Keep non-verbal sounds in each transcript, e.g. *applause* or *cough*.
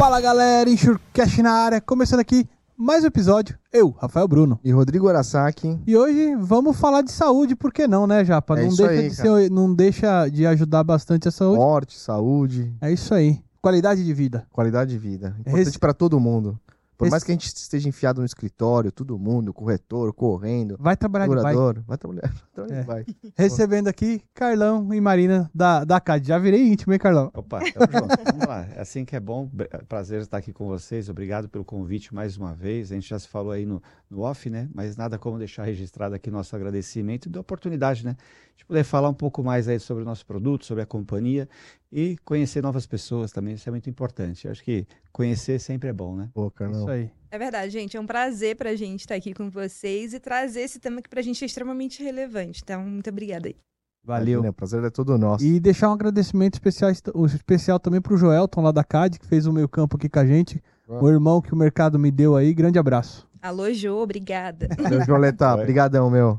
Fala galera, Enxurcast na área, começando aqui mais um episódio. Eu, Rafael Bruno. E Rodrigo Arasaki. E hoje vamos falar de saúde, por que não, né, Japa? É não, isso deixa aí, de ser- não deixa de ajudar bastante a saúde. Morte, saúde, É isso aí. Qualidade de vida. qualidade de vida. Importante Esse- pra todo mundo. Por Esse- mais que a gente esteja enfiado no escritório, todo mundo, corretor, correndo, Vai trabalhar de vai. curador, vai trabalhar. *laughs* Então É. vai. *laughs* Recebendo aqui Carlão e Marina da, da CAD. Já virei íntimo, hein, Carlão? Opa, tamo junto. Vamos lá. É assim que é bom. Prazer estar aqui com vocês. Obrigado pelo convite mais uma vez. A gente já se falou aí no, no off, né? Mas nada como deixar registrado aqui nosso agradecimento e da oportunidade, né? De poder falar um pouco mais aí sobre o nosso produto, sobre a companhia e conhecer novas pessoas também. Isso é muito importante. Eu acho que conhecer sempre é bom, né? Pô, Carlão. Isso aí. É verdade, gente. É um prazer pra gente estar aqui com vocês e trazer esse tema que pra gente é extremamente relevante. Então, muito obrigada aí. Valeu. Imagina, O prazer é todo nosso. E deixar um agradecimento especial, o especial também pro Joelton lá da CAD, que fez o meio campo aqui com a gente. O irmão que o mercado me deu aí. Grande abraço. Alô, Jô, obrigada. *laughs* Meu Joleta, Vai. brigadão, meu.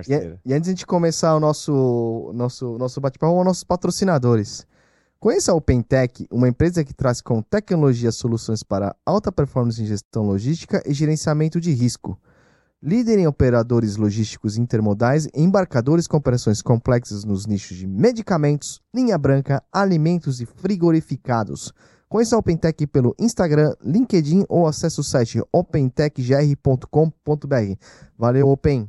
E, Parceiro. e antes de começar o nosso, nosso, nosso bate-papo, nossos patrocinadores. Conheça a OpenTech, uma empresa que traz com tecnologia soluções para alta performance em gestão logística e gerenciamento de risco. Líder em operadores logísticos intermodais e embarcadores com operações complexas nos nichos de medicamentos, linha branca, alimentos e frigorificados. Conheça a OpenTech pelo Instagram, LinkedIn ou acesse o site opentechgr.com.br. Valeu, Open!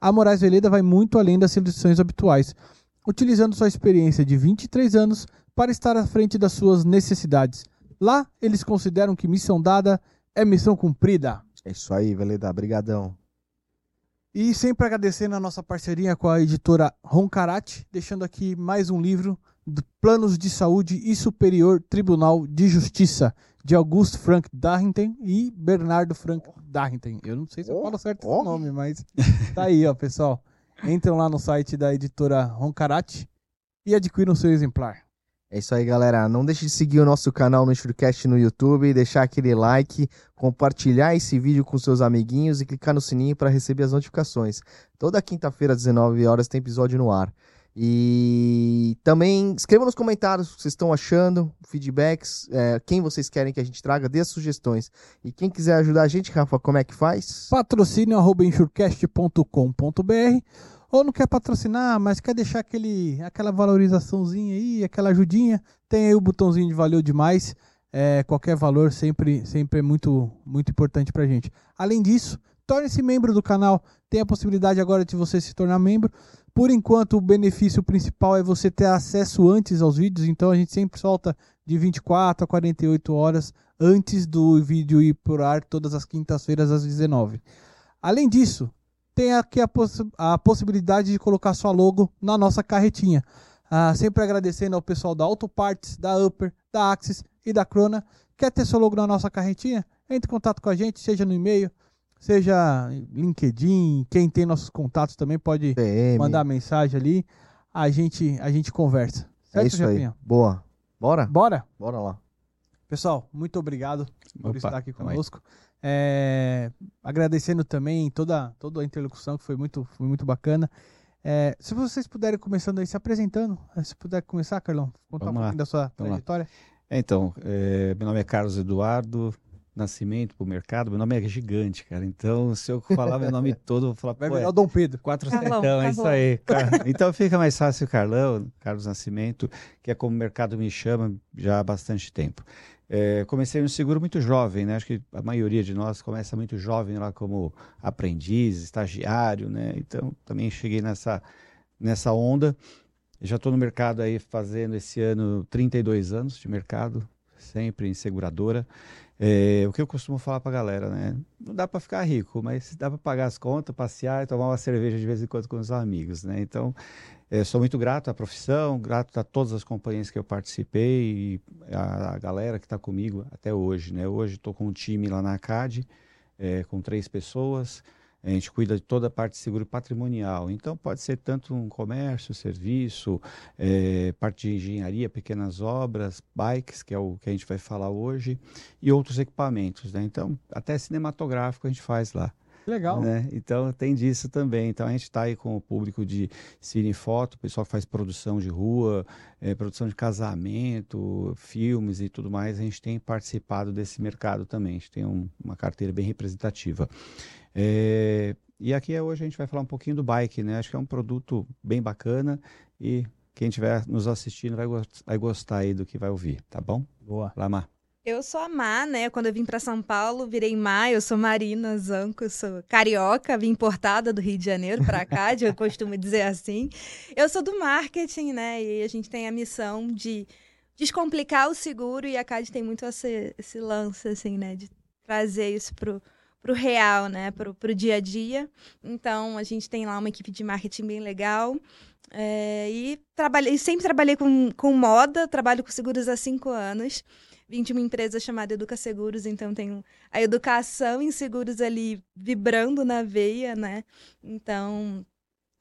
A Moraes Veleda vai muito além das soluções habituais, utilizando sua experiência de 23 anos para estar à frente das suas necessidades. Lá, eles consideram que missão dada é missão cumprida. É isso aí, Veleda. Brigadão. E sempre agradecendo a nossa parceria com a editora Roncarate, deixando aqui mais um livro de Planos de Saúde e Superior Tribunal de Justiça, de Augusto Frank Darrington e Bernardo Frank Darrington. Eu não sei se eu falo certo oh. o nome, mas tá aí, ó, pessoal. Entram lá no site da editora Roncarate e adquiram seu exemplar. É isso aí, galera. Não deixe de seguir o nosso canal no Shurcast no YouTube, deixar aquele like, compartilhar esse vídeo com seus amiguinhos e clicar no sininho para receber as notificações. Toda quinta-feira, às 19 horas, tem episódio no ar. E também escreva nos comentários o que vocês estão achando, feedbacks, é, quem vocês querem que a gente traga, dê sugestões. E quem quiser ajudar a gente, Rafa, como é que faz? patrocínio arroba enxurcast.com.br ou não quer patrocinar, mas quer deixar aquele, aquela valorizaçãozinha aí, aquela ajudinha, tem aí o botãozinho de valeu demais. É, qualquer valor sempre, sempre é muito, muito importante pra gente. Além disso, torne-se membro do canal. Tem a possibilidade agora de você se tornar membro. Por enquanto, o benefício principal é você ter acesso antes aos vídeos, então a gente sempre solta de 24 a 48 horas antes do vídeo ir por ar todas as quintas-feiras às 19. Além disso, tem aqui a, poss a possibilidade de colocar sua logo na nossa carretinha. Ah, sempre agradecendo ao pessoal da Autoparts, da Upper, da Axis e da Crona. Quer ter seu logo na nossa carretinha? Entre em contato com a gente, seja no e-mail, seja LinkedIn. Quem tem nossos contatos também pode PM. mandar mensagem ali. A gente, a gente conversa. Certo, é isso aí. Japinha? Boa. Bora? Bora? Bora lá. Pessoal, muito obrigado por Opa, estar aqui aí. conosco. É, agradecendo também toda, toda a interlocução que foi muito, foi muito bacana. É, se vocês puderem começando aí se apresentando, eh, se puder começar, Carlão, contar Vamos um lá, pouquinho da sua vamos lá. trajetória. É, Então, é, meu nome é Carlos Eduardo Nascimento para o mercado. Meu nome é gigante, cara. Então, se eu falar meu nome *laughs* todo, eu vou falar, Vai pô, virar é o Dom Pedro. Quatro Carlão, setão, é isso aí. Car- *laughs* Então fica mais fácil o Carlão, Carlos Nascimento, que é como o mercado me chama já há bastante tempo. É, comecei no seguro muito jovem, né? Acho que a maioria de nós começa muito jovem lá como aprendiz, estagiário, né? Então também cheguei nessa, nessa onda. Já estou no mercado aí fazendo esse ano 32 anos de mercado, sempre em seguradora. É, o que eu costumo falar para a galera, né? Não dá para ficar rico, mas dá para pagar as contas, passear e tomar uma cerveja de vez em quando com os amigos, né? Então, é, sou muito grato à profissão, grato a todas as companhias que eu participei e a, a galera que está comigo até hoje, né? Hoje estou com um time lá na ACAD, é, com três pessoas. A gente cuida de toda a parte de seguro patrimonial. Então, pode ser tanto um comércio, serviço, é, parte de engenharia, pequenas obras, bikes, que é o que a gente vai falar hoje, e outros equipamentos. Né? Então, até cinematográfico a gente faz lá. Legal. Né? Então, tem disso também. Então, a gente está aí com o público de cine e foto, pessoal que faz produção de rua, é, produção de casamento, filmes e tudo mais. A gente tem participado desse mercado também. A gente tem um, uma carteira bem representativa. É, e aqui hoje a gente vai falar um pouquinho do bike, né? Acho que é um produto bem bacana e quem estiver nos assistindo vai, vai gostar aí do que vai ouvir, tá bom? Boa. Lamar. Eu sou a Má, né? Quando eu vim para São Paulo, virei Má. Eu sou Marina Zanco, sou carioca, vim importada do Rio de Janeiro para cá, eu costumo dizer assim. Eu sou do marketing, né? E a gente tem a missão de descomplicar o seguro e a CAD tem muito esse, esse lance, assim, né? De trazer isso pro para o real, né? Para o dia a dia. Então, a gente tem lá uma equipe de marketing bem legal. É, e trabalhei, sempre trabalhei com, com moda, trabalho com seguros há cinco anos. Vim de uma empresa chamada Educa Seguros, então tenho a educação em seguros ali vibrando na veia, né? Então,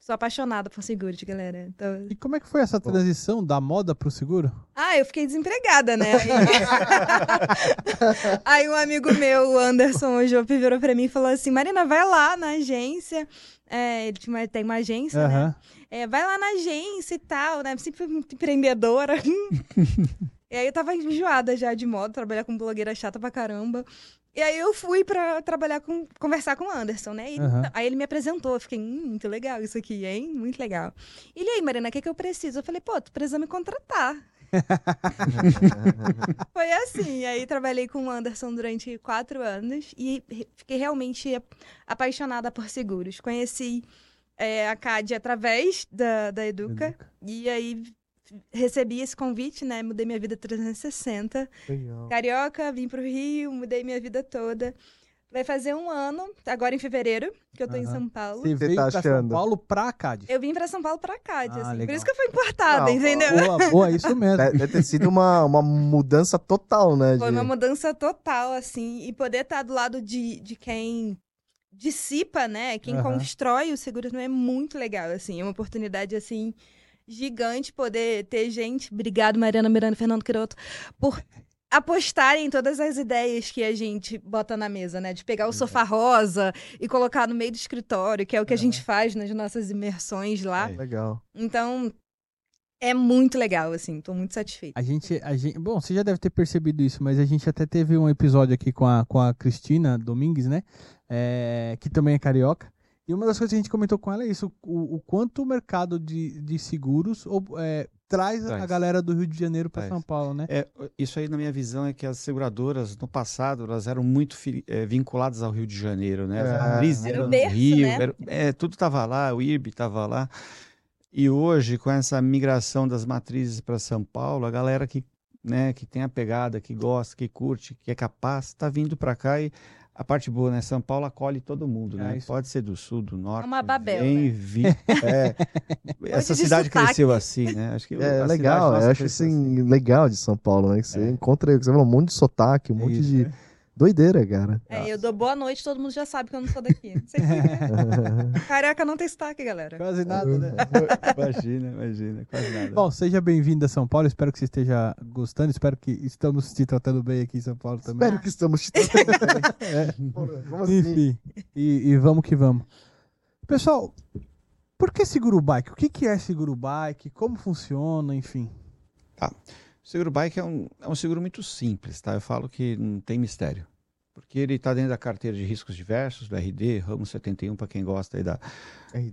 Sou apaixonada por seguro, galera. Então... E como é que foi essa transição da moda pro seguro? Ah, eu fiquei desempregada, né? Aí *laughs* um amigo meu, o Anderson Ojope, virou pra mim e falou assim: Marina, vai lá na agência. É, ele tinha, tem uma agência, uhum. né? É, vai lá na agência e tal, né? Sempre fui muito empreendedora. *laughs* e aí eu tava enjoada já de moda, trabalhar com blogueira chata pra caramba. E aí eu fui pra trabalhar com. conversar com o Anderson, né? E, uhum. Aí ele me apresentou. Eu fiquei, hum, muito legal isso aqui, hein? Muito legal. E ele aí, Marina, o que, que eu preciso? Eu falei, pô, tu precisa me contratar. *laughs* Foi assim. Aí trabalhei com o Anderson durante quatro anos e fiquei realmente apaixonada por seguros. Conheci é, a CAD através da, da Educa, Educa. E aí recebi esse convite, né? Mudei minha vida 360. Legal. Carioca, vim pro Rio, mudei minha vida toda. Vai fazer um ano, agora em fevereiro, que eu tô uhum. em São Paulo. Você veio tá pra São Paulo pra Cade? Eu vim pra São Paulo pra Cade, ah, assim. Por isso que eu fui importada, Não, entendeu? Boa, boa, isso *laughs* mesmo. Deve ter sido uma, uma mudança total, né? Foi de... uma mudança total, assim. E poder estar do lado de, de quem dissipa, né? Quem uhum. constrói o seguro não é muito legal, assim. É uma oportunidade, assim gigante poder ter gente, obrigado Mariana Miranda e Fernando Quiroto, por apostarem em todas as ideias que a gente bota na mesa, né? De pegar o sofá rosa e colocar no meio do escritório, que é o que a gente faz nas nossas imersões lá. É, legal. Então, é muito legal, assim, tô muito satisfeita. A gente, a gente, bom, você já deve ter percebido isso, mas a gente até teve um episódio aqui com a, com a Cristina Domingues, né? É, que também é carioca. E uma das coisas que a gente comentou com ela é isso, o, o quanto o mercado de, de seguros ou, é, traz, traz, a galera do Rio de Janeiro para São Paulo, né? É, isso aí, na minha visão, é que as seguradoras, no passado, elas eram muito é, vinculadas ao Rio de Janeiro, né? É. era o berço, Rio, né? era, é, tudo estava lá, o IRB estava lá. E hoje, com essa migração das matrizes para São Paulo, a galera que, né, que tem a pegada, que gosta, que curte, que é capaz, está vindo para cá e a parte boa, né? São Paulo acolhe todo mundo, né? É Pode ser do sul, do norte. É uma Babel, vem, né? Vi, *laughs* é, essa cidade cresceu assim, né? Acho que é legal, eu acho assim, assim, legal de São Paulo, né? Que você é. encontra, um monte de sotaque, um monte Isso, de... É Doideira, cara. É, eu dou boa noite, todo mundo já sabe que eu não sou daqui. *laughs* Careca não tem sotaque, galera. Quase nada, né? *laughs* imagina, imagina, quase nada. Bom, seja bem-vindo a São Paulo, espero que você esteja gostando, espero que estamos te tratando bem aqui em São Paulo também. Espero que estamos te tratando *laughs* bem. é. assim? Enfim, e, e, vamos que vamos. Pessoal, por que seguro bike? O que, que é seguro bike? Como funciona, enfim? Tá. Seguro bike é um, é um seguro muito simples, tá? Eu falo que não tem mistério. Porque ele está dentro da carteira de riscos diversos, do RD, ramo 71, para quem gosta aí da,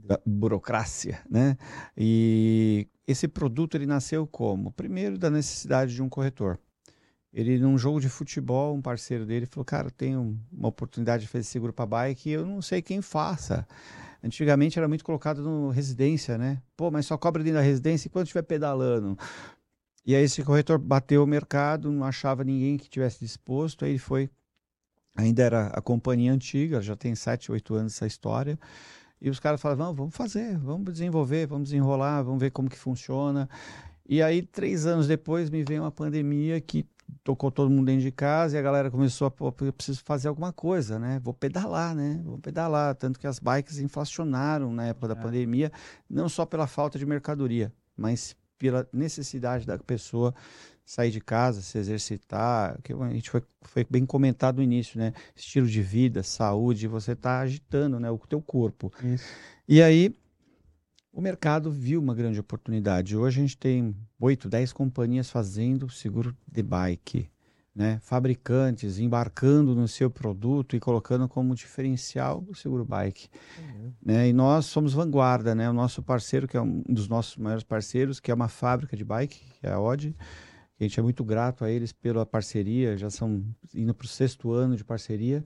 da, burocracia, né? E esse produto ele nasceu como? Primeiro, da necessidade de um corretor. Ele, num jogo de futebol, um parceiro dele falou: Cara, tem uma oportunidade de fazer seguro para bike e eu não sei quem faça. Antigamente era muito colocado no residência, né? Pô, mas só cobra dentro da residência e quando estiver pedalando. E aí esse corretor bateu o mercado, não achava ninguém que tivesse disposto, aí ele foi, ainda era a companhia antiga, já tem 7, 8 anos essa história, e os caras falavam, vamos fazer, vamos desenvolver, vamos desenrolar, vamos ver como que funciona. E aí, três anos depois, me veio uma pandemia que tocou todo mundo dentro de casa e a galera começou a, pô, eu preciso fazer alguma coisa, né? Vou pedalar, né? Vou pedalar. Tanto que as bikes inflacionaram na época da é. pandemia, não só pela falta de mercadoria, mas pela necessidade da pessoa sair de casa, se exercitar, que a gente foi, foi bem comentado no início, né? Estilo de vida, saúde, você está agitando, né? O teu corpo. Isso. E aí o mercado viu uma grande oportunidade. Hoje a gente tem 8, 10 companhias fazendo seguro de bike, né? fabricantes embarcando no seu produto e colocando como diferencial o seguro bike. Uhum. Né? E nós somos vanguarda, né? o nosso parceiro, que é um dos nossos maiores parceiros, que é uma fábrica de bike, que é a Odd. A gente é muito grato a eles pela parceria, já são indo para o sexto ano de parceria.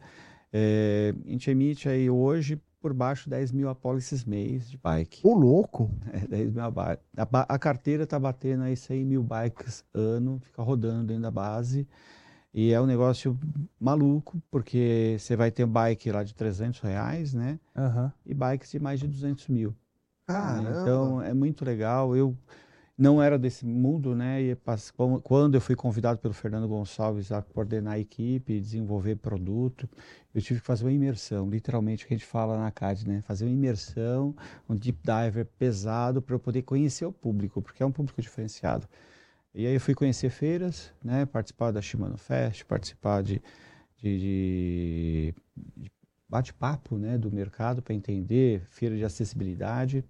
É, a gente emite aí hoje por baixo de 10 mil apólices mês de bike. O louco? É, 10 mil a, a, a carteira tá batendo aí 100 mil bikes ano, fica rodando dentro da base. E é um negócio maluco, porque você vai ter bike lá de 300 reais, né? Uhum. E bikes de mais de 200 mil. Caramba. Então é muito legal. Eu não era desse mundo, né? E quando eu fui convidado pelo Fernando Gonçalves a coordenar a equipe, desenvolver produto, eu tive que fazer uma imersão, literalmente o que a gente fala na CAD, né? Fazer uma imersão, um deep diver pesado para eu poder conhecer o público, porque é um público diferenciado. E aí eu fui conhecer feiras, né? Participar da Shimano Fest, participar de, de, de, bate-papo, né? Do mercado para entender feira de acessibilidade.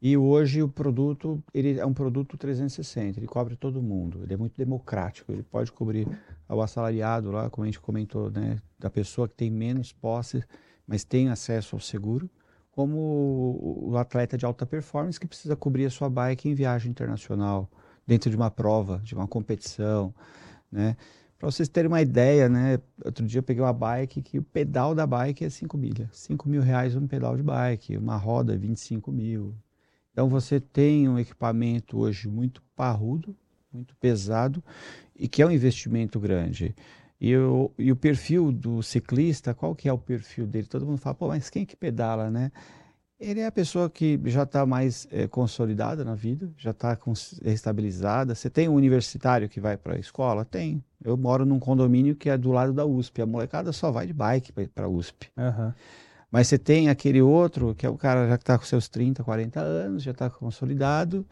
E hoje o produto, ele é um produto 360, ele cobre todo mundo, ele é muito democrático, ele pode cobrir o assalariado lá, como a gente comentou, né, da pessoa que tem menos posse, mas tem acesso ao seguro, como o atleta de alta performance que precisa cobrir a sua bike em viagem internacional, dentro de uma prova, de uma competição, né? Para vocês terem uma ideia, né? Outro dia eu peguei uma bike que o pedal da bike é 5 milhas. 5 mil reais um pedal de bike, uma roda 25 mil, então você tem um equipamento hoje muito parrudo, muito pesado e que é um investimento grande. E o, e o perfil do ciclista, qual que é o perfil dele? Todo mundo fala, pô, mas quem que pedala, né? Ele é a pessoa que já está mais é, consolidada na vida, já está estabilizada. Você tem um universitário que vai para a escola? Tem. Eu moro num condomínio que é do lado da USP. A molecada só vai de bike para a USP. Uhum. Mas você tem aquele outro, que é o cara já que está com seus 30, 40 anos, já está consolidado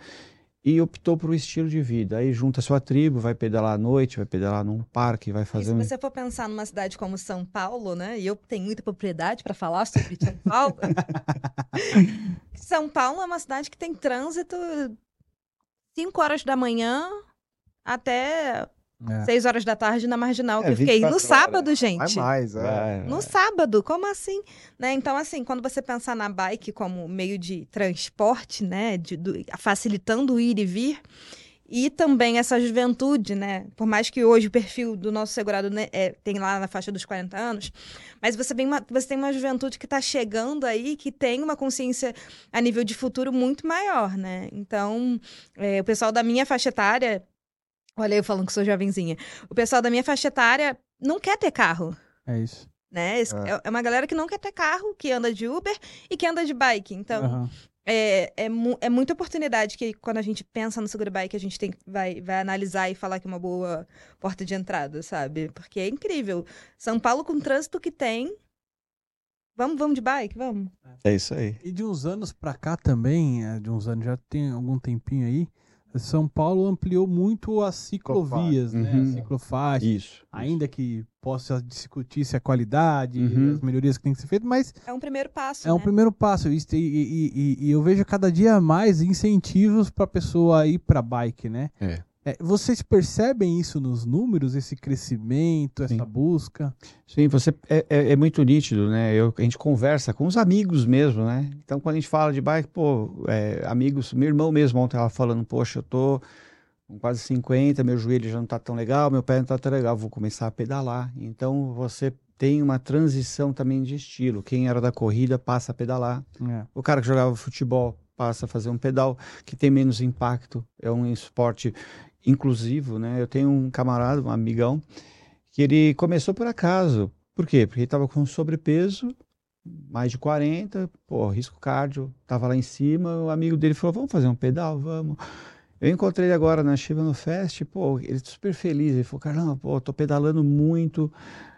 e optou por um estilo de vida. Aí junta sua tribo, vai pedalar à noite, vai pedalar num parque, vai fazer. E se você for pensar numa cidade como São Paulo, né? E eu tenho muita propriedade para falar sobre São Paulo. *laughs* São Paulo é uma cidade que tem trânsito 5 horas da manhã até é. Seis horas da tarde na Marginal, é, que eu fiquei no sábado, horas. gente. Vai mais, é. No sábado, como assim? Né? Então, assim, quando você pensar na bike como meio de transporte, né, de, do, facilitando o ir e vir, e também essa juventude, né? Por mais que hoje o perfil do nosso segurado né, é, tem lá na faixa dos 40 anos, mas você, vem uma, você tem uma juventude que está chegando aí, que tem uma consciência a nível de futuro muito maior, né? Então, é, o pessoal da minha faixa etária Olha, eu falando que sou jovenzinha. O pessoal da minha faixa etária não quer ter carro. É isso. Né? É. é uma galera que não quer ter carro, que anda de Uber e que anda de bike. Então, uhum. é, é, é, muita oportunidade que quando a gente pensa no seguro bike, a gente tem, vai, vai analisar e falar que é uma boa porta de entrada, sabe? Porque é incrível. São Paulo, com o trânsito que tem, Vamos, vamos de bike, vamos. É isso aí. E de uns anos pra cá também, é, de uns anos, já tem algum tempinho aí, são Paulo ampliou muito as ciclovias, né? Uhum. Ciclofaixa. Isso. Ainda que possa discutir se a qualidade, uhum. as melhorias que tem que ser feitas, mas. É um primeiro passo. É né? um primeiro passo. E, e, e, e, eu vejo cada dia mais incentivos para a pessoa ir para bike, né? É. É, vocês percebem isso nos números, esse crescimento, essa Sim. busca? Sim, você é, é, é, muito nítido, né? Eu, a gente conversa com os amigos mesmo, né? Então, quando a gente fala de bike, pô, é, amigos, meu irmão mesmo ontem estava falando, poxa, eu tô com quase 50, meu joelho já não tá tão legal, meu pé não tá tão legal, vou começar a pedalar. Então, você tem uma transição também de estilo. Quem era da corrida passa a pedalar. É. O cara que jogava futebol passa a fazer um pedal que tem menos impacto. É um esporte inclusivo, né? Eu tenho um camarada, um amigão, que ele começou por acaso. Por quê? Porque ele estava com sobrepeso, mais de 40, pô, risco cardio, tava lá em cima, o amigo dele falou, vamos fazer um pedal, vamos. Eu encontrei ele agora na Shiva no Fest, pô, ele super feliz, ele falou, caramba, pô, tô pedalando muito,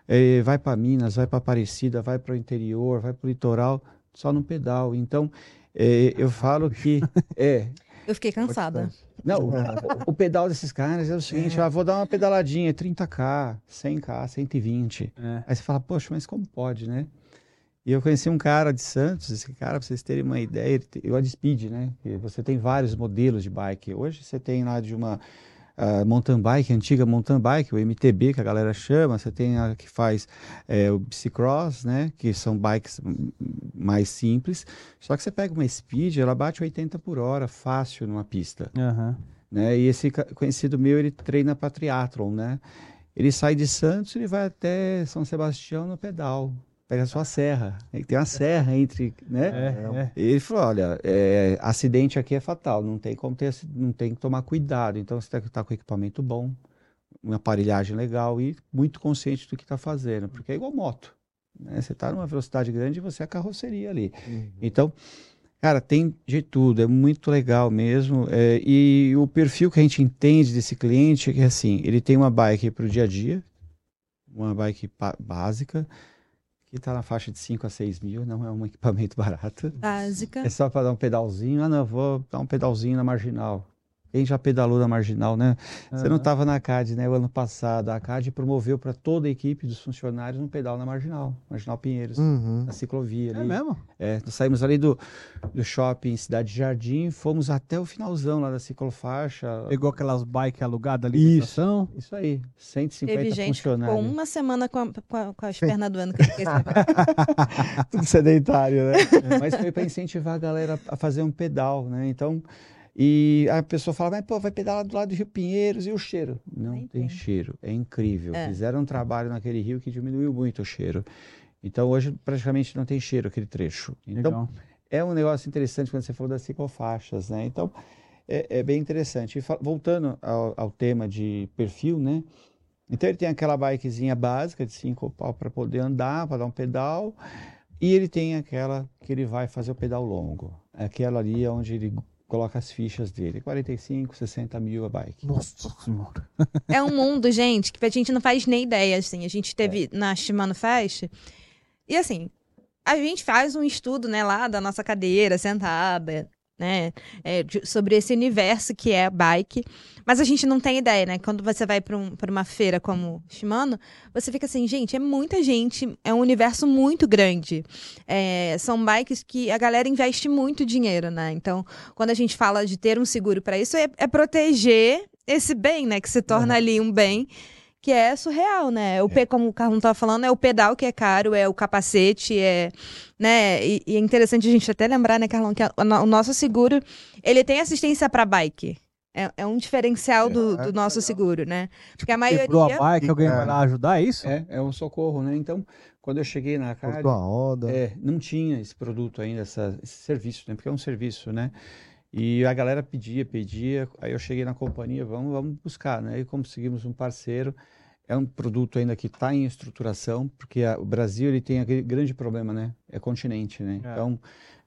eh, vai para Minas, vai para Aparecida, vai para o interior, vai para o litoral, só no pedal. Então, eh, eu falo que, *laughs* é, Eu fiquei cansada. não, *laughs* o, o pedal desses caras é o seguinte, ah, vou dar uma pedaladinha, 30k, 100k, 120. É. Aí você fala, poxa, mas como pode, né? E eu conheci um cara de Santos, esse cara, pra vocês terem uma ideia, ele te- o Adspeed, né? Você tem vários modelos de bike. Hoje você tem lá de uma ah, mountain bike, antiga mountain bike, o MTB, que a galera chama, você tem a que faz eh, o bicicross, né? Que são bikes mais simples. Só que você pega uma Speed, ela bate 80 por hora, fácil numa pista Aham. né? E esse conhecido meu, ele treina para triatlon, né? Ele sai de Santos, ele vai até São Sebastião no pedal, pega a sua serra. Ele tem uma serra entre, né? É, é. E Ele falou, olha, é, acidente aqui é fatal, não tem como ter, não tem que tomar cuidado. Então você tem que estar com equipamento bom, uma aparelhagem legal e muito consciente do que está fazendo, porque é igual moto. Né? Você está numa velocidade grande e você é a carroceria ali. Então, cara, tem de tudo, é muito legal mesmo. é, e o perfil que a gente entende desse cliente é que assim, ele tem uma bike para o dia a dia, uma bike básica, que está na faixa de 5 a 6 mil, não é um *laughs* equipamento barato. Básica. É só para dar um pedalzinho, ah não, vou dar um pedalzinho na marginal. Quem já pedalou na marginal, né? Você não estava na CAD, né? O ano passado, a CAD promoveu para toda a equipe dos funcionários um pedal na marginal, Marginal Pinheiros, Uhum. na ciclovia ali. É mesmo? É, nós saímos ali do, do shopping Cidade Jardim, fomos até o finalzão lá da ciclofaixa. Pegou aquelas bikes alugadas ali Isso. estação. Isso aí, 150 Teve gente ficou funcionários. uma semana com, a- com a- com as pernas doendo. Que eu fiquei sabendo. *laughs* Tudo sedentário, né? *laughs* Mas foi para incentivar a galera a fazer um pedal, né? Então, e a pessoa fala, mas pô, vai pedalar do lado do Rio Pinheiros e o cheiro? Não tem tem. cheiro, é incrível. É. Fizeram um trabalho naquele rio que diminuiu muito o cheiro. Então, hoje praticamente não tem cheiro aquele trecho. Então, Legal. é um negócio interessante quando você falou das ciclofaixas, né? Então, é, é bem interessante. E voltando ao, ao tema de perfil, né? Então, ele tem aquela bikezinha básica de cinco pau para poder andar, para dar um pedal. E ele tem aquela que ele vai fazer o pedal longo. Aquela ali é onde ele coloca as fichas dele. 45, 60 mil a bike. Nossa senhora. *laughs* É um mundo, gente, que a gente não faz nem ideia, assim. A gente teve na Shimano Fest. E assim, a gente faz um estudo, né, lá da nossa cadeira, sentada, né, é, de- sobre esse universo que é a bike. Mas a gente não tem ideia, né? Quando você vai para um, uma feira como Shimano, você fica assim, gente, é muita gente, é um universo muito grande. É, são bikes que a galera investe muito dinheiro, né? Então, quando a gente fala de ter um seguro para isso, é, é proteger esse bem, né? Que se torna ali um bem que é surreal, né? O P, como o Carlão estava falando, é o pedal que é caro, é o capacete, é, né? E, e é interessante a gente até lembrar, né, Carlão, que a- o nosso seguro, ele tem assistência para bike. É, é um diferencial do, do nosso seguro, né? Porque a Quebrou a maioria... bike, alguém É. vai lá ajudar, é isso? É, é um socorro, né? Então, quando eu cheguei na a roda. É, não tinha esse produto ainda, essa- esse serviço, né? Porque é um serviço, né? E a galera pedia, pedia. Aí eu cheguei na companhia, vamos, vamos buscar, né? E conseguimos um parceiro. É um produto ainda que está em estruturação, porque a- o Brasil ele tem aquele grande problema, né? É continente, né? É. Então,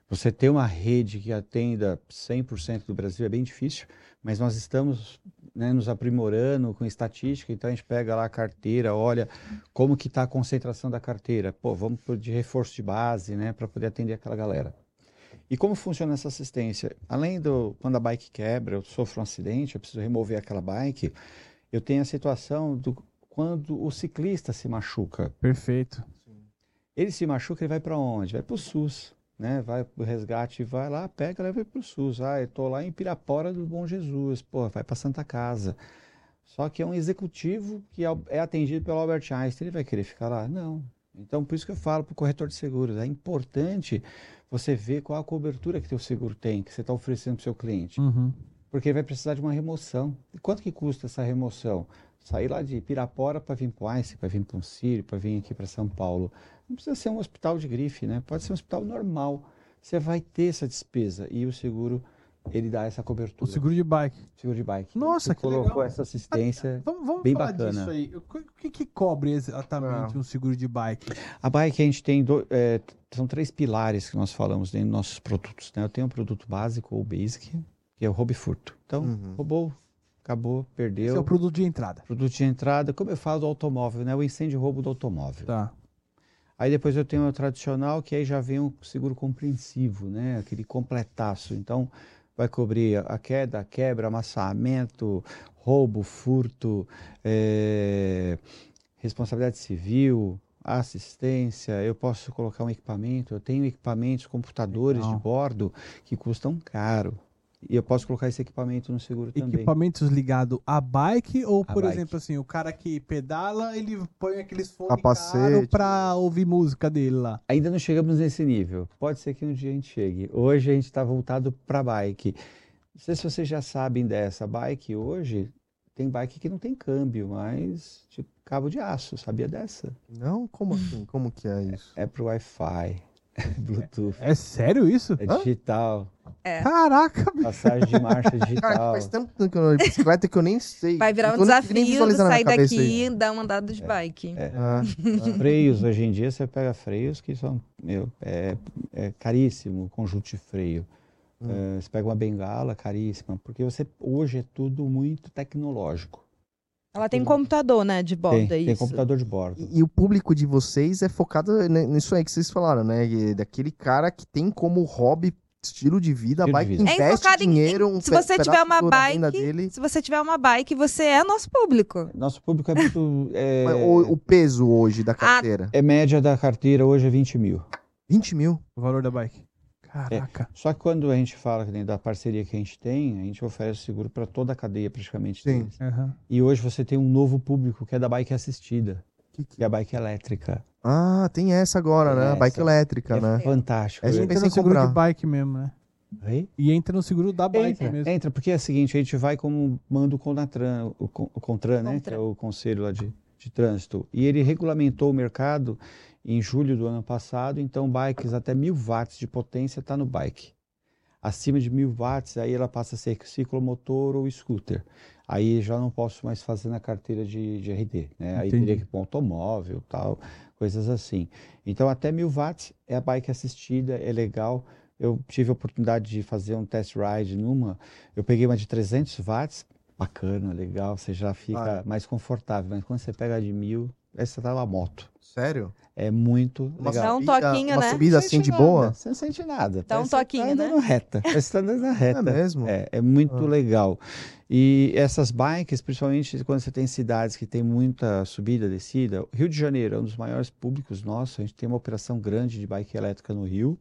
você ter uma rede que atenda 100% do Brasil é bem difícil, mas nós estamos né, nos aprimorando com estatística, então a gente pega lá a carteira, olha como que está a concentração da carteira. Pô, vamos de reforço de base, né, para poder atender aquela galera. E como funciona essa assistência? Além do quando a bike quebra, eu sofro um acidente, eu preciso remover aquela bike, eu tenho a situação do quando o ciclista se machuca. Perfeito. Ele se machuca, ele vai para onde? Vai para o SUS, né? Vai para o resgate, vai lá, pega, leva para o SUS. Ah, eu tô lá em Pirapora do Bom Jesus, pô, vai para Santa Casa. Só que é um executivo que é atendido pelo Albert Einstein, ele vai querer ficar lá? Não. Então, por isso que eu falo para o corretor de seguros, é importante você ver qual a cobertura que teu seguro tem, que você está oferecendo para o seu cliente. Uhum. Porque ele vai precisar de uma remoção. E quanto que custa essa remoção? Sair lá de Pirapora para vir para o Einstein, para vir para um Sírio, para vir aqui para São Paulo. Não precisa ser um hospital de grife, né? Pode ser um hospital normal. Você vai ter essa despesa e o seguro ele dá essa O cobertura. seguro de bike. Seguro de bike. Nossa, que colocou legal. essa assistência. Vamos, vamos Bem falar bacana. disso aí. O que, o que cobre exatamente um seguro de bike? A bike a gente tem do- é, são três pilares que nós falamos dentro dos nossos produtos. Né? Eu tenho um produto básico ou basic, que é o roubo e furto. Então, Uhum. roubou, acabou, perdeu. Esse é o produto de entrada. Produto de entrada, como eu falo do automóvel, né? O incêndio e roubo do automóvel. Tá. Aí depois eu tenho o tradicional, que aí já vem o seguro compreensivo, né? Aquele completaço. Então, vai cobrir a queda, a quebra, amassamento, roubo, furto, eh, responsabilidade civil, assistência. Eu posso colocar um equipamento. Eu tenho equipamentos, computadores Legal. de bordo que custam caro. E eu posso colocar esse equipamento no seguro também. Equipamentos ligados à bike ou, À por bike. exemplo, assim, o cara que pedala, ele põe aqueles fones caros pra ouvir música dele lá. Ainda não chegamos nesse nível. Pode ser que um dia a gente chegue. Hoje a gente está voltado para bike. Não sei se vocês já sabem dessa bike hoje. Tem bike que não tem câmbio, mas de cabo de aço. Sabia dessa? Não? Como assim? Como que é isso? É pro Wi-Fi, *laughs* Bluetooth, É sério isso? é Hã? digital, Caraca, bicho. passagem de marcha *laughs* Cara, digital. faz tanto tempo que eu não de bicicleta que eu nem sei. Vai virar um desafio sair daqui e dar uma andada de bike. Ah, Freios, hoje em dia você pega freios que são, meu, é, é caríssimo o conjunto de freio. É, você pega uma bengala caríssima, porque você hoje é tudo muito tecnológico. Ela tem computador, né, de bordo, Tem, é tem isso? computador de bordo. E, e o público de vocês é focado nisso aí que vocês falaram, né? Daquele cara que tem como hobby, estilo de vida, Estilo de bike, vida. É investe em- dinheiro, um Se você tiver uma bike, dele. se você tiver uma bike, você é nosso público. Nosso público é muito. *laughs* É, Mas O, o peso hoje Ah, da carteira? é média da carteira hoje é 20 mil. 20 mil? O valor da bike. Caraca. Só que quando a gente fala que da parceria que a gente tem, a gente oferece seguro para toda a cadeia praticamente Sim. Aham. E hoje você tem um novo público que é da bike assistida, Que que- que é a bike elétrica. Ah, tem essa agora, Tem né? essa. Bike elétrica, é né? fantástico. É E gente entra pensa em seguro comprar. de bike mesmo, né? E entra no seguro da bike Entra, mesmo. entra, porque é o seguinte, a gente vai como manda o Conatran, o, Con- o Contran, né? Que é o conselho lá de, de trânsito. E ele regulamentou o mercado em julho do ano passado, então bikes até mil watts de potência está no bike. Acima de mil watts, aí ela passa a ser ciclomotor ou scooter. Aí já não posso mais fazer na carteira de, de RD, né? Aí teria que ir para automóvel, tal, coisas assim. Então até mil watts é a bike assistida, é legal. Eu tive a oportunidade de fazer um test ride numa, eu peguei uma de 300 watts, bacana, legal, você já fica Ah. mais confortável. Mas quando você pega a de mil, essa tá uma moto. Sério? É muito Uma legal. Dá um subida- toquinho, uma né? subida Não assim sente de nada, boa? Você não sente nada. Dá um Parece que toquinho, tá andando né? reta. *laughs* Parece que tá andando na reta. É mesmo? É, é muito Ah. legal. E essas bikes, principalmente quando você tem cidades que tem muita subida, descida, Rio de Janeiro é um dos maiores públicos nossos. A gente tem uma operação grande de bike elétrica no Rio,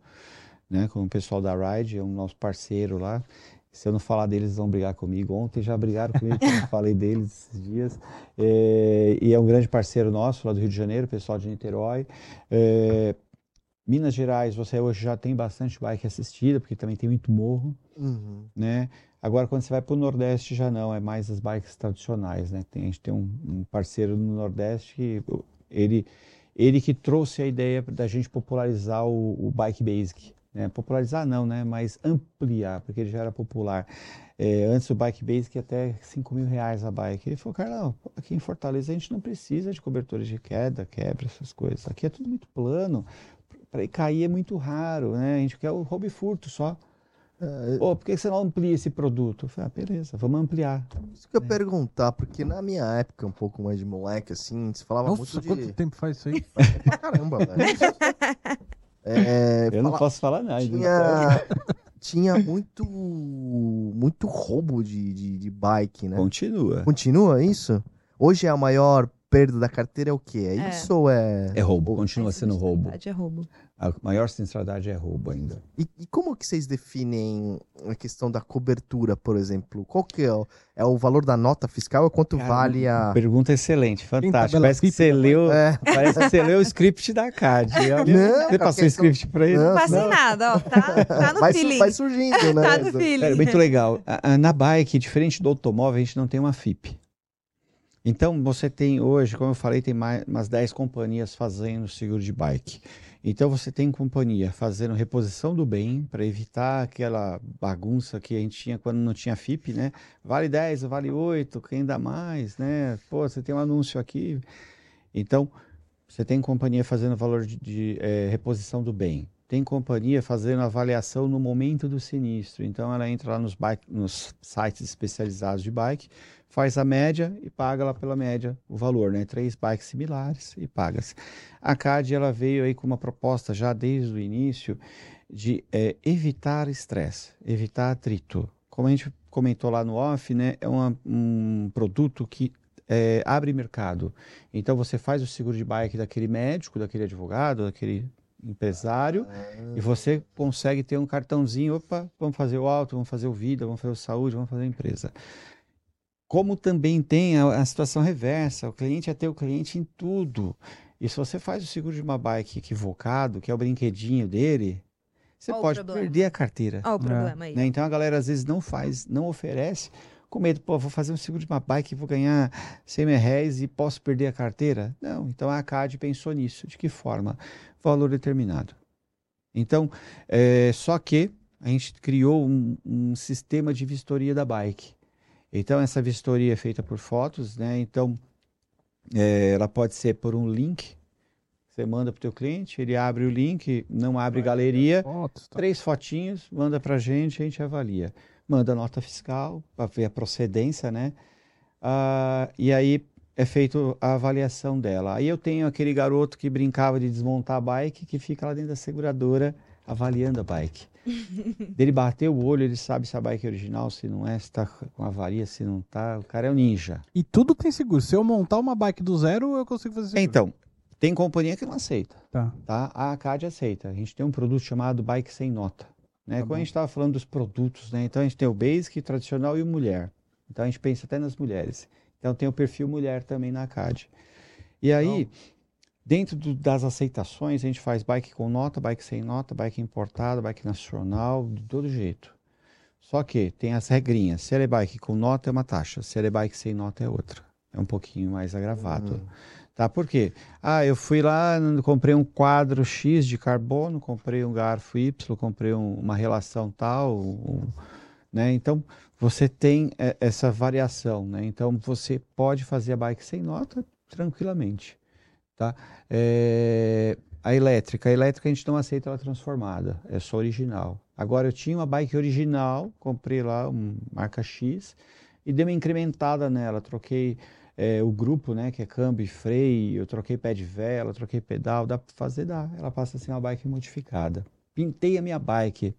né, com o pessoal da Ride, é um nosso parceiro lá. Se eu não falar deles, eles vão brigar comigo. Ontem já brigaram comigo, quando *laughs* falei deles esses dias. É, e é um grande parceiro nosso lá do Rio de Janeiro, pessoal de Niterói. É, Minas Gerais, você hoje já tem bastante bike assistida, porque também tem muito morro Uhum. né? Agora, quando você vai para o Nordeste, já não, é mais as bikes tradicionais, né? Tem, a gente tem um, um parceiro no Nordeste que ele, ele que trouxe a ideia da gente popularizar o, o bike basic. Né? Popularizar não, né? Mas ampliar, porque ele já era popular. É, antes o bike basic até 5 mil reais a bike. Ele falou, Carlão, aqui em Fortaleza a gente não precisa de cobertores de queda, quebra, essas coisas. Aqui é tudo muito plano. Para cair é muito raro, né? A gente quer o hobby furto só. Ô, por que você não amplia esse produto? Eu falei, ah, beleza, vamos ampliar. Isso que eu ia perguntar, porque na minha época, um pouco mais de moleque, assim, se falava Nossa, muito de... quanto tempo faz isso aí? *laughs* Pra caramba, velho. *laughs* É, *laughs* Eu não fala- posso falar nada. tinha, *laughs* tinha muito, muito roubo de, de, de bike, né? Continua. Continua isso? Hoje é a maior perda da carteira é o quê? É, É. isso ou é... É roubo, continua A sendo roubo. É roubo. A maior sinistralidade é roubo ainda. E, e como que vocês definem a questão da cobertura, por exemplo? Qual que é o, é o valor da nota fiscal ou quanto Cara, vale a... Pergunta excelente, fantástico. tabela Parece que você leu, É, parece que você leu o script da CAD. *laughs* Não, você cara, passou o script para ele? Não, Não passa em nada, ó. Tá, tá no vai, feeling. vai surgindo, né? Tá no feeling. Cara, muito legal. Na bike, diferente do automóvel, a gente não tem uma FIP. Então, você tem hoje, como eu falei, tem mais umas 10 companhias fazendo seguro de bike. Então você tem companhia fazendo reposição do bem para evitar aquela bagunça que a gente tinha quando não tinha FIP, né? Vale 10, vale 8, quem dá mais, né? Pô, você tem um anúncio aqui. Então, você tem companhia fazendo valor de, de é, reposição do bem. Tem companhia fazendo avaliação no momento do sinistro. Então ela entra lá nos, bike, nos sites especializados de bike, faz a média e paga lá pela média o valor, né? Três bikes similares e paga-se. A CAD ela veio aí com uma proposta já desde o início de é, evitar estresse, evitar atrito. Como a gente comentou lá no off, né? É uma, um produto que é, abre mercado. Então você faz o seguro de bike daquele médico, daquele advogado, daquele empresário ah. e você consegue ter um cartãozinho, opa, vamos fazer o auto, vamos fazer o vida, vamos fazer o saúde, vamos fazer a empresa. Como também tem a, a situação reversa, o cliente é ter o cliente em tudo. E se você faz o seguro de uma bike equivocado, que é o brinquedinho dele, você pode perder a carteira. Olha o problema aí. Né? Então a galera às vezes não faz, não oferece, com medo, pô, vou fazer um seguro de uma bike, vou ganhar 100 mil reais e posso perder a carteira? Não, então a CAD pensou nisso. De que forma? Valor determinado. Então, é, só que a gente criou um, um sistema de vistoria da bike. Então, essa vistoria é feita por fotos, né? Então, é, ela pode ser por um link. Você manda para o teu cliente, ele abre o link, não abre Vai galeria, fotos, tá. três fotinhos, manda para a gente, a gente avalia manda nota fiscal para ver a procedência, né? Ah, e aí é feito a avaliação dela. Aí eu tenho aquele garoto que brincava de desmontar a bike, que fica lá dentro da seguradora avaliando a bike. Ele bateu o olho, ele sabe se a bike é original, se não é, se está com avaria, se não está. O cara é um ninja. E tudo tem seguro. Se eu montar uma bike do zero, eu consigo fazer seguro. Então, tem companhia que não aceita. Tá. tá? A ACAD aceita. A gente tem um produto chamado Bike Sem Nota. Né? Tá Quando a gente estava falando dos produtos, né? então a gente tem o basic, tradicional e o mulher. Então a gente pensa até nas mulheres. Então tem o perfil mulher também na CAD. E aí, dentro do, das aceitações, a gente faz bike com nota, bike sem nota, bike importada, bike nacional, de todo jeito. Só que tem as regrinhas. Se ela é bike com nota é uma taxa, se ela é bike sem nota é outra. É um pouquinho mais agravado. Uhum. Tá? Por quê? Ah, eu fui lá, comprei um quadro X de carbono, comprei um garfo Y, comprei um, uma relação tal, um, né? Então, você tem é, essa variação, né? Então, você pode fazer a bike sem nota tranquilamente, tá? É, a elétrica, a elétrica a gente não aceita ela transformada, é só original. Agora, eu tinha uma bike original, comprei lá, uma marca X, e dei uma incrementada nela, troquei é, o grupo, né, que é câmbio e freio, eu troquei pé de vela, troquei pedal, dá para fazer, dá. Ela passa assim uma bike modificada. Pintei a minha bike,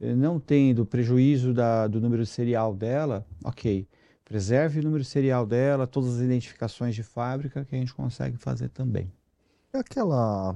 não tendo prejuízo da, do número serial dela, ok. Preserve o número serial dela, todas as identificações de fábrica que a gente consegue fazer também. É aquela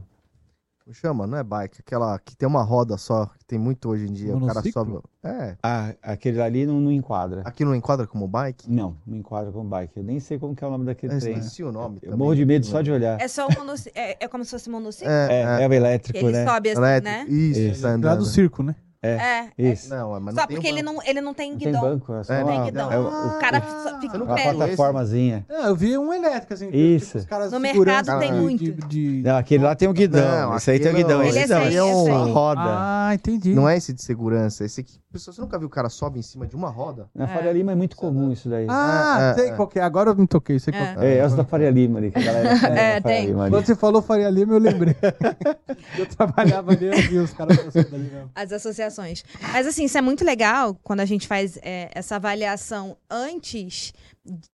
como chama? Não é bike, aquela que tem uma roda só, que tem muito hoje em dia. Monociclo? O cara sobe. É. Ah, aquele ali não, não enquadra. Aqui não enquadra como bike? Não, não enquadra como bike. Eu nem sei como que é o nome daquele eu trem. esqueci o nome. Eu morro de medo só de olhar. É só o monociclo. É, é como se fosse monociclo? É, é, é o elétrico, ele né? sobe assim, elétrico. né? Isso, Isso. Lá do circo, né? É, é, isso. Não, mas só não porque ele não, ele não tem não guidão. Tem banco, é só não tem guidão. É o, o cara ah, fica em pé. Uma plataformazinha. É, eu vi um elétrico, assim. Isso. Tipo, os caras no mercado tem de, muito. De, de... Não, aquele lá tem um guidão. Não, esse aí tem um guidão. Ele esse é, é uma roda. Ah, entendi. Não é esse de segurança. Esse aqui. Pessoal, você nunca viu o cara sobe em cima de uma roda? Na Faria Lima é muito comum isso daí. Ah, é, sei é, qual que é. Agora eu me toquei. Sei qual é. É, essa da Faria Lima ali. Que a galera *laughs* é, tem. Quando você falou Faria Lima, eu lembrei. *laughs* eu trabalhava ali, eu vi os caras ali mesmo. As associações. Mas assim, isso é muito legal legal quando a gente faz é, essa avaliação antes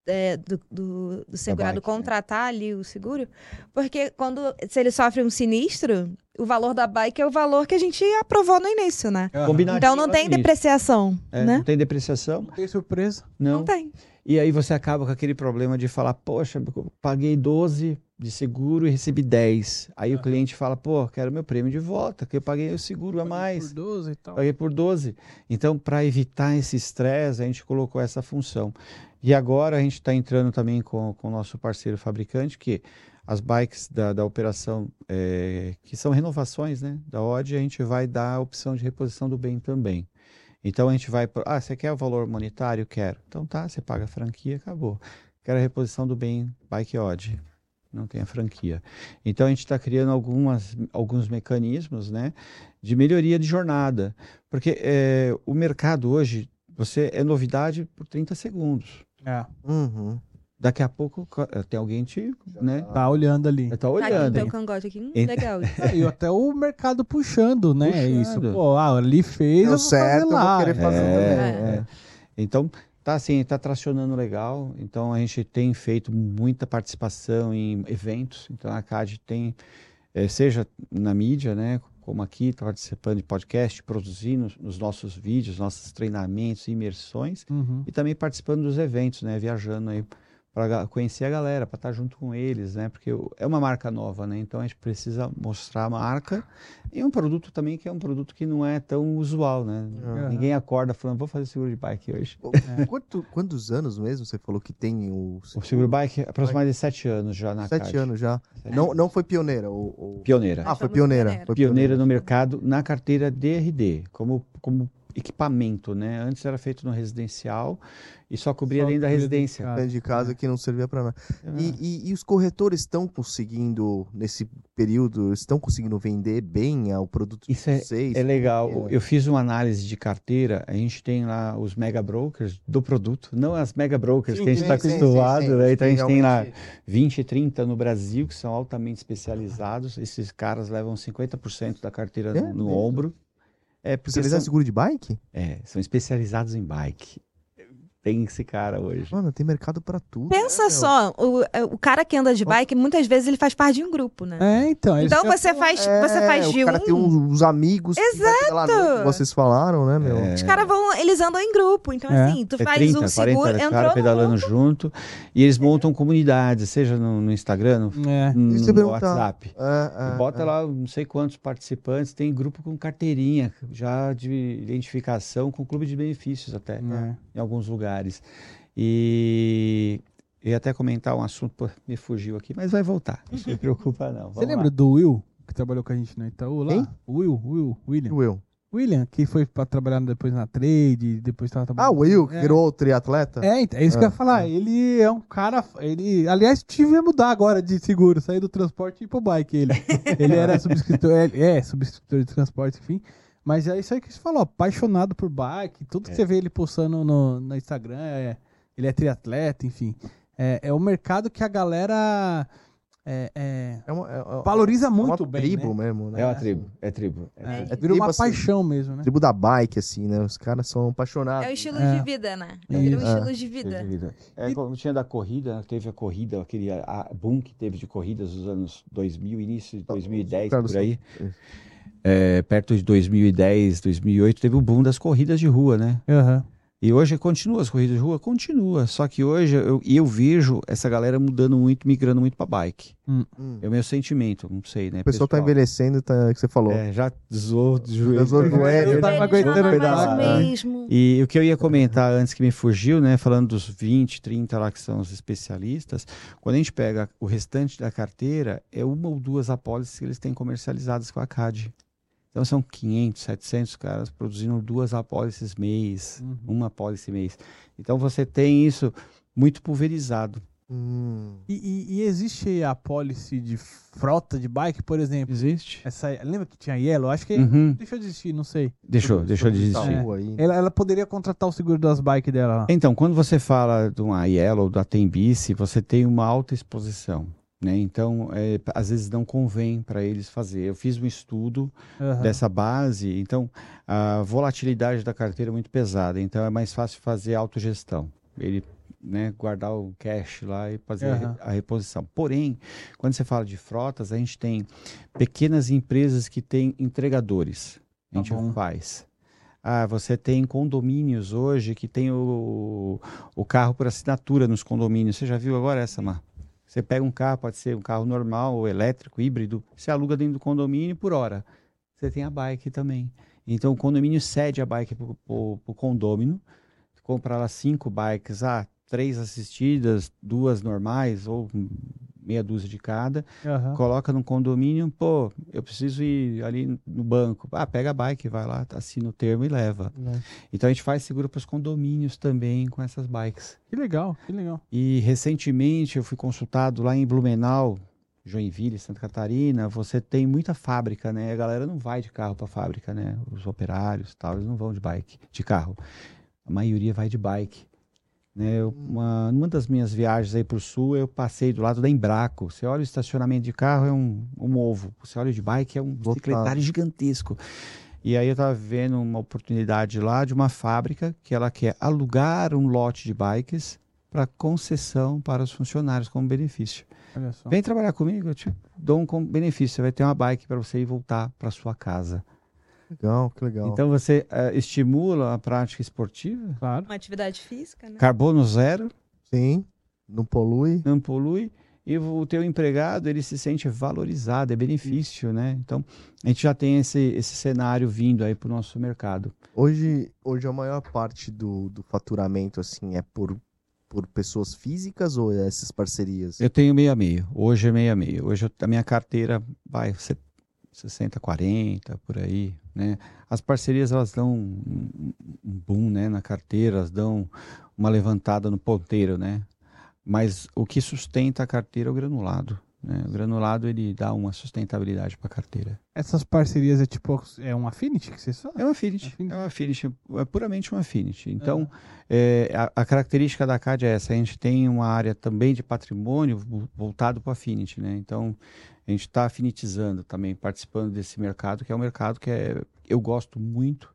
é, do, do, do, segurado bike, né? contratar né? ali o seguro, porque quando se ele sofre um sinistro, o valor da bike é o valor que a gente aprovou no início, né? Uhum. Então não tem depreciação, é, né? Não tem depreciação. Não tem surpresa. Não. não tem. E aí você acaba com aquele problema de falar, poxa, paguei 12 de seguro e recebi 10. Aí o cliente fala, pô, quero meu prêmio de volta, que eu paguei o seguro a mais. Por 12 e tal. Paguei por 12. Então, para evitar esse estresse, a gente colocou essa função. E agora a gente está entrando também com, com o nosso parceiro fabricante, que as bikes da, da operação, é, que são renovações né, da OD, a gente vai dar a opção de reposição do bem também. Então a gente vai, ah, você quer o valor monetário? Quero. Então tá, você paga a franquia, acabou. Quero a reposição do bem Bike Odd não tem a franquia. Então a gente está criando algumas, alguns mecanismos né, de melhoria de jornada. Porque é, o mercado hoje, você é novidade por 30 segundos. É. Uhum. Daqui a pouco ca- tem alguém te. Né, Tá olhando ali. tá Tá aqui olhando. teu cangote aqui. Hum, Ent- legal. É, *laughs* e até o mercado puxando, né? Puxando. Isso, pô, ah, ali fez, Deu eu vou certo, eu fazer vou lá. querer fazer É, também. é. Então, tá assim, tá tracionando legal. Então, a gente tem feito muita participação em eventos. Então, a CAD tem, eh, seja na mídia, né, como aqui, tá participando de podcast, produzindo os nossos vídeos, nossos treinamentos, imersões, Uhum. e também participando dos eventos, né, viajando aí para conhecer a galera, para estar junto com eles, né, porque é uma marca nova, né, então a gente precisa mostrar a marca e um produto também que é um produto que não é tão usual, né, Aham. ninguém acorda falando, vou fazer seguro de bike hoje. Pô, *laughs* Quanto- quantos anos mesmo você falou que tem o O seguro bike, aproximadamente sete anos já na Sete CAD. anos já. Sete Não, não foi pioneira. O, o- Pioneira. Ah, foi pioneira. pioneira. Foi Pioneira no mercado na carteira DRD, como, como equipamento, né? Antes era feito no residencial e só cobria Só dentro da residência. dentro de casa que não servia para nada. É. E, e- e os corretores estão conseguindo, nesse período, estão conseguindo vender bem ah, o produto de Isso é- vocês? É legal. É. Eu fiz uma análise de carteira. A gente tem lá os mega brokers do produto, não as mega brokers Sim, que a gente está sim, sim, acostumado, sim, né? sim, Então a gente tem lá realmente. 20, 30 no Brasil que são altamente especializados. Esses caras levam 50% da carteira É no, no ombro. É, porque Especializado em são, seguro de bike? é, são especializados em bike. Tem esse cara hoje. Mano, tem mercado para tudo. Pensa né, só, o, o cara que anda de bike, muitas vezes ele faz parte de um grupo, né? É, então. eles Então você faz, É, você faz o de cara um. tem uns, uns amigos. que vai pedalar à noite, que vocês falaram, né, meu? É. Os caras vão, eles andam em grupo. Então, É. assim, tu É faz 30, um 40 seguro, entrou no pedalando junto. E eles montam comunidades, seja no, no Instagram, no, É. no. WhatsApp. É, é, bota é. lá não sei quantos participantes, tem grupo com carteirinha, já de identificação, com clube de benefícios até, É. em alguns lugares. E eu ia até comentar um assunto, pô, me fugiu aqui, mas vai voltar, não se *laughs* preocupa não. Você Vamos lembra lá. do Will, que trabalhou com a gente no Itaú lá? Quem? Will, Will, William. O Will. William, que foi pra trabalhar depois na trade, depois tava Ah, trabalhando. o Will, que É. virou triatleta? É, então, é isso que eu ia Ah, falar. Ele é um cara. Ele, aliás, tive a mudar agora de seguro, sair do transporte e ir pro bike. Ele, *laughs* ele era subscritor, é, é, subscritor de transporte, enfim. Mas é isso aí que você falou, apaixonado por bike. Tudo que É. você vê ele postando no, no Instagram, é, ele é triatleta, enfim. É, é o mercado que a galera é, é, É uma, é, é- valoriza é muito uma bem. tribo né? mesmo, né? É uma tribo, é tribo. É É, tribo. É virou uma assim, paixão mesmo, né? Tribo da bike, assim, né? Os caras são apaixonados. É o estilo É. de vida, né? Vira um É. estilo de vida. Teve vida. É, como tinha da corrida, teve a corrida, aquele a, boom que teve de corridas nos anos 2000, início de 2010, Carlos, por aí. É, perto de 2010, 2008, teve o boom das corridas de rua, né? Aham. E hoje continua as corridas de rua? Continua. Só que hoje eu, e eu vejo essa galera mudando muito, migrando muito para bike. Hum. É o meu sentimento, não sei, né? O pessoal tá envelhecendo, tá, que você falou. É, já zoou do joelho. Zoou do joelho. Eu tava Eles aguentando pedalar. mesmo. E o que eu ia comentar antes que me fugiu, né, falando dos 20, 30 lá que são os especialistas, quando a gente pega o restante da carteira, é uma ou duas apólices que eles têm comercializadas com a CAD. Então são 500, 700 caras produzindo duas apólices mês, Uhum. uma apólice mês. Então você tem isso muito pulverizado. Hum. E, e- e existe a policy de frota de bike, por exemplo? Existe? Essa, lembra que tinha Yellow? Acho que Uhum. deixou de existir, não sei. Deixou, deixou de existir. Aí. Ela, ela poderia contratar o seguro das bikes dela lá. Então, quando você fala de uma Yellow, da Tembice, você tem uma alta exposição. Né? Então, é, às vezes não convém para eles fazer. Eu fiz um estudo Aham. dessa base, então a volatilidade da carteira é muito pesada, então é mais fácil fazer autogestão. Ele né, guardar o cash lá e fazer Aham. a reposição. Porém, quando você fala de frotas, a gente tem pequenas empresas que têm entregadores. A Tá gente bom. faz. Ah, você tem condomínios hoje que tem o, o carro por assinatura nos condomínios. Você já viu agora essa, Mar? Você pega um carro, pode ser um carro normal, ou elétrico, híbrido, você aluga dentro do condomínio por hora. Você tem a bike também. Então o condomínio cede a bike para o condômino, compra lá cinco bikes, ah, três assistidas, duas normais, ou meia dúzia de cada, Aham. coloca no condomínio, pô, eu preciso ir ali no banco. Ah, pega a bike, vai lá, assina o termo e leva. É. Então a gente faz seguro para os condomínios também com essas bikes. Que legal, que legal. E recentemente eu fui consultado lá em Blumenau, Joinville, Santa Catarina, você tem muita fábrica, né? A galera não vai de carro para fábrica, né? Os operários, tal, eles não vão de bike, de carro. A maioria vai de bike. Né, eu, uma, uma das minhas viagens aí para o sul, eu passei do lado da Embraco. Você olha o estacionamento de carro, é um, um ovo. Você olha de bike, é um bicicletário gigantesco. E aí eu estava vendo uma oportunidade lá de uma fábrica que ela quer alugar um lote de bikes para concessão para os funcionários como benefício. Vem trabalhar comigo, eu te dou um benefício. Você vai ter uma bike para você ir voltar para sua casa. Legal, que legal. Então você uh, estimula a prática esportiva. Claro. Uma atividade física, né? Carbono zero. Sim. Não polui. Não polui. E o teu empregado, ele se sente valorizado, é benefício, né? Então, a gente já tem esse, esse cenário vindo aí para o nosso mercado. Hoje, hoje a maior parte do, do faturamento, assim, é por, por pessoas físicas ou é essas parcerias? Eu tenho meio a meio. Hoje é meio a meio. Hoje eu, a minha carteira vai 60, 40, por aí, né? As parcerias, elas dão um, boom, né, na carteira, elas dão uma levantada no ponteiro, né? Mas o que sustenta a carteira é o granulado, né? O granulado, ele dá uma sustentabilidade para a carteira. Essas parcerias é tipo, é um affinity que vocês falam? É um affinity, affinity. é um affinity, é puramente um affinity. Então, uhum. é, a, a, característica da CAD é essa, a gente tem uma área também de patrimônio voltado para o affinity, né? Então, a gente está afinitizando também, participando desse mercado, que é um mercado que é, eu gosto muito.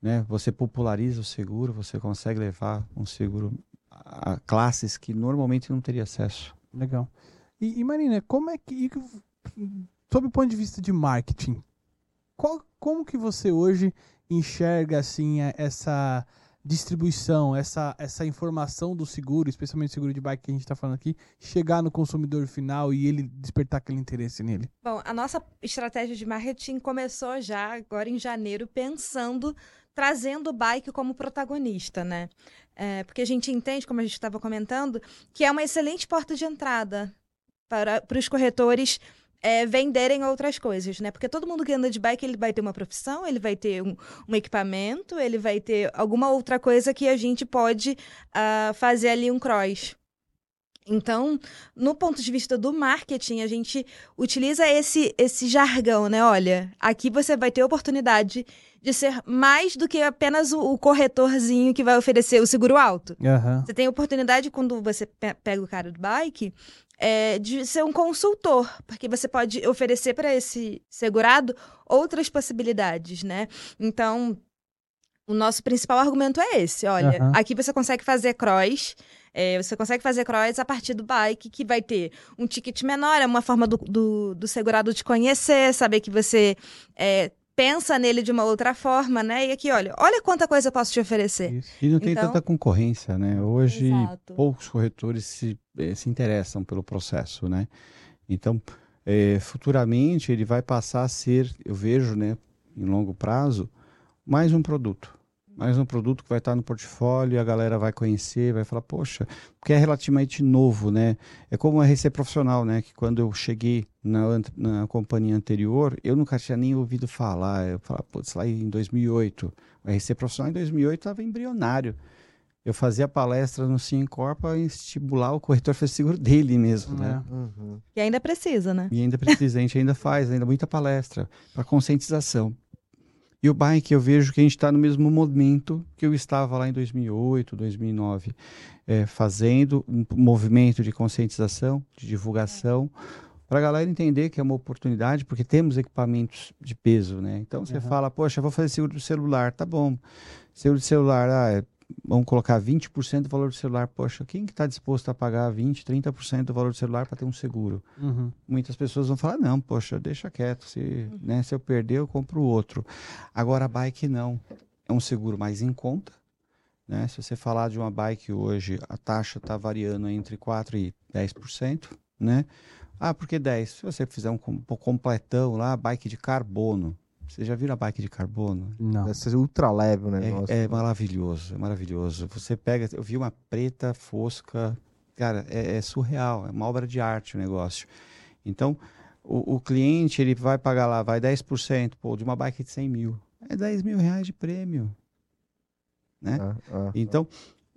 Né? Você populariza o seguro, você consegue levar um seguro a classes que normalmente não teria acesso. Legal. E, e Marina, como é que, sob o ponto de vista de marketing, qual, como que você hoje enxerga assim essa distribuição, essa, essa informação do seguro, especialmente o seguro de bike que a gente está falando aqui, chegar no consumidor final e ele despertar aquele interesse nele? Bom, a nossa estratégia de marketing começou já agora em janeiro, pensando, trazendo o bike como protagonista, né? É, porque a gente entende, como a gente estava comentando, que é uma excelente porta de entrada para, para os corretores é, venderem outras coisas, né? Porque todo mundo que anda de bike, ele vai ter uma profissão, ele vai ter um, um equipamento, ele vai ter alguma outra coisa que a gente pode uh, fazer ali um cross. Então, no ponto de vista do marketing, a gente utiliza esse, esse jargão, né? Olha, aqui você vai ter oportunidade de ser mais do que apenas o, o corretorzinho que vai oferecer o seguro alto. Uhum. Você tem oportunidade, quando você pe pega o cara do bike, é, de ser um consultor, porque você pode oferecer para esse segurado outras possibilidades, né? Então, o nosso principal argumento é esse: olha, uhum. aqui você consegue fazer cross. É, você consegue fazer cross a partir do bike, que vai ter um ticket menor, é uma forma do, do, do segurado te conhecer, saber que você é, pensa nele de uma outra forma, né? E aqui, olha, olha quanta coisa eu posso te oferecer. Isso. E não tem então... tanta concorrência, né? Hoje, Exato. poucos corretores se, eh, se interessam pelo processo, né? Então, é, futuramente, ele vai passar a ser, eu vejo, né, em longo prazo, mais um produto mais um produto que vai estar no portfólio, a galera vai conhecer, vai falar, poxa, porque é relativamente novo, né? É como a RC profissional, né? Que quando eu cheguei na, na companhia anterior, eu nunca tinha nem ouvido falar. Eu falava, putz, lá em 2008, a RC profissional em 2008 estava embrionário. Eu fazia palestra no Cincorp para estimular o corretor fazer seguro dele mesmo, né? É. Uhum. E ainda precisa, né? E ainda precisa, a gente ainda faz, ainda muita palestra para conscientização. E o bike, eu vejo que a gente está no mesmo momento que eu estava lá em 2008, 2009, é, fazendo um movimento de conscientização, de divulgação, para a galera entender que é uma oportunidade, porque temos equipamentos de peso, né? Então você uhum. fala, poxa, vou fazer seguro do celular, tá bom. Seguro de celular, ah, é vamos colocar 20% do valor do celular. Poxa, quem que está disposto a pagar 20%, 30% do valor do celular para ter um seguro? Uhum. Muitas pessoas vão falar, não, poxa, deixa quieto. Se, né, se eu perder, eu compro outro. Agora, a bike não. É um seguro mais em conta. Né? Se você falar de uma bike hoje, a taxa está variando entre 4% e 10%. Né? Ah, por que 10%? Se você fizer um completão lá, bike de carbono, você já viu a bike de carbono? Não. Deve ser ultra leve o negócio. É, é maravilhoso, é maravilhoso. Você pega, eu vi uma preta fosca, cara, é, é surreal, é uma obra de arte o negócio. Então, o, o, cliente, ele vai pagar lá, vai 10%, pô, de uma bike de 100 mil. É 10 mil reais de prêmio. Né? Ah, ah, então,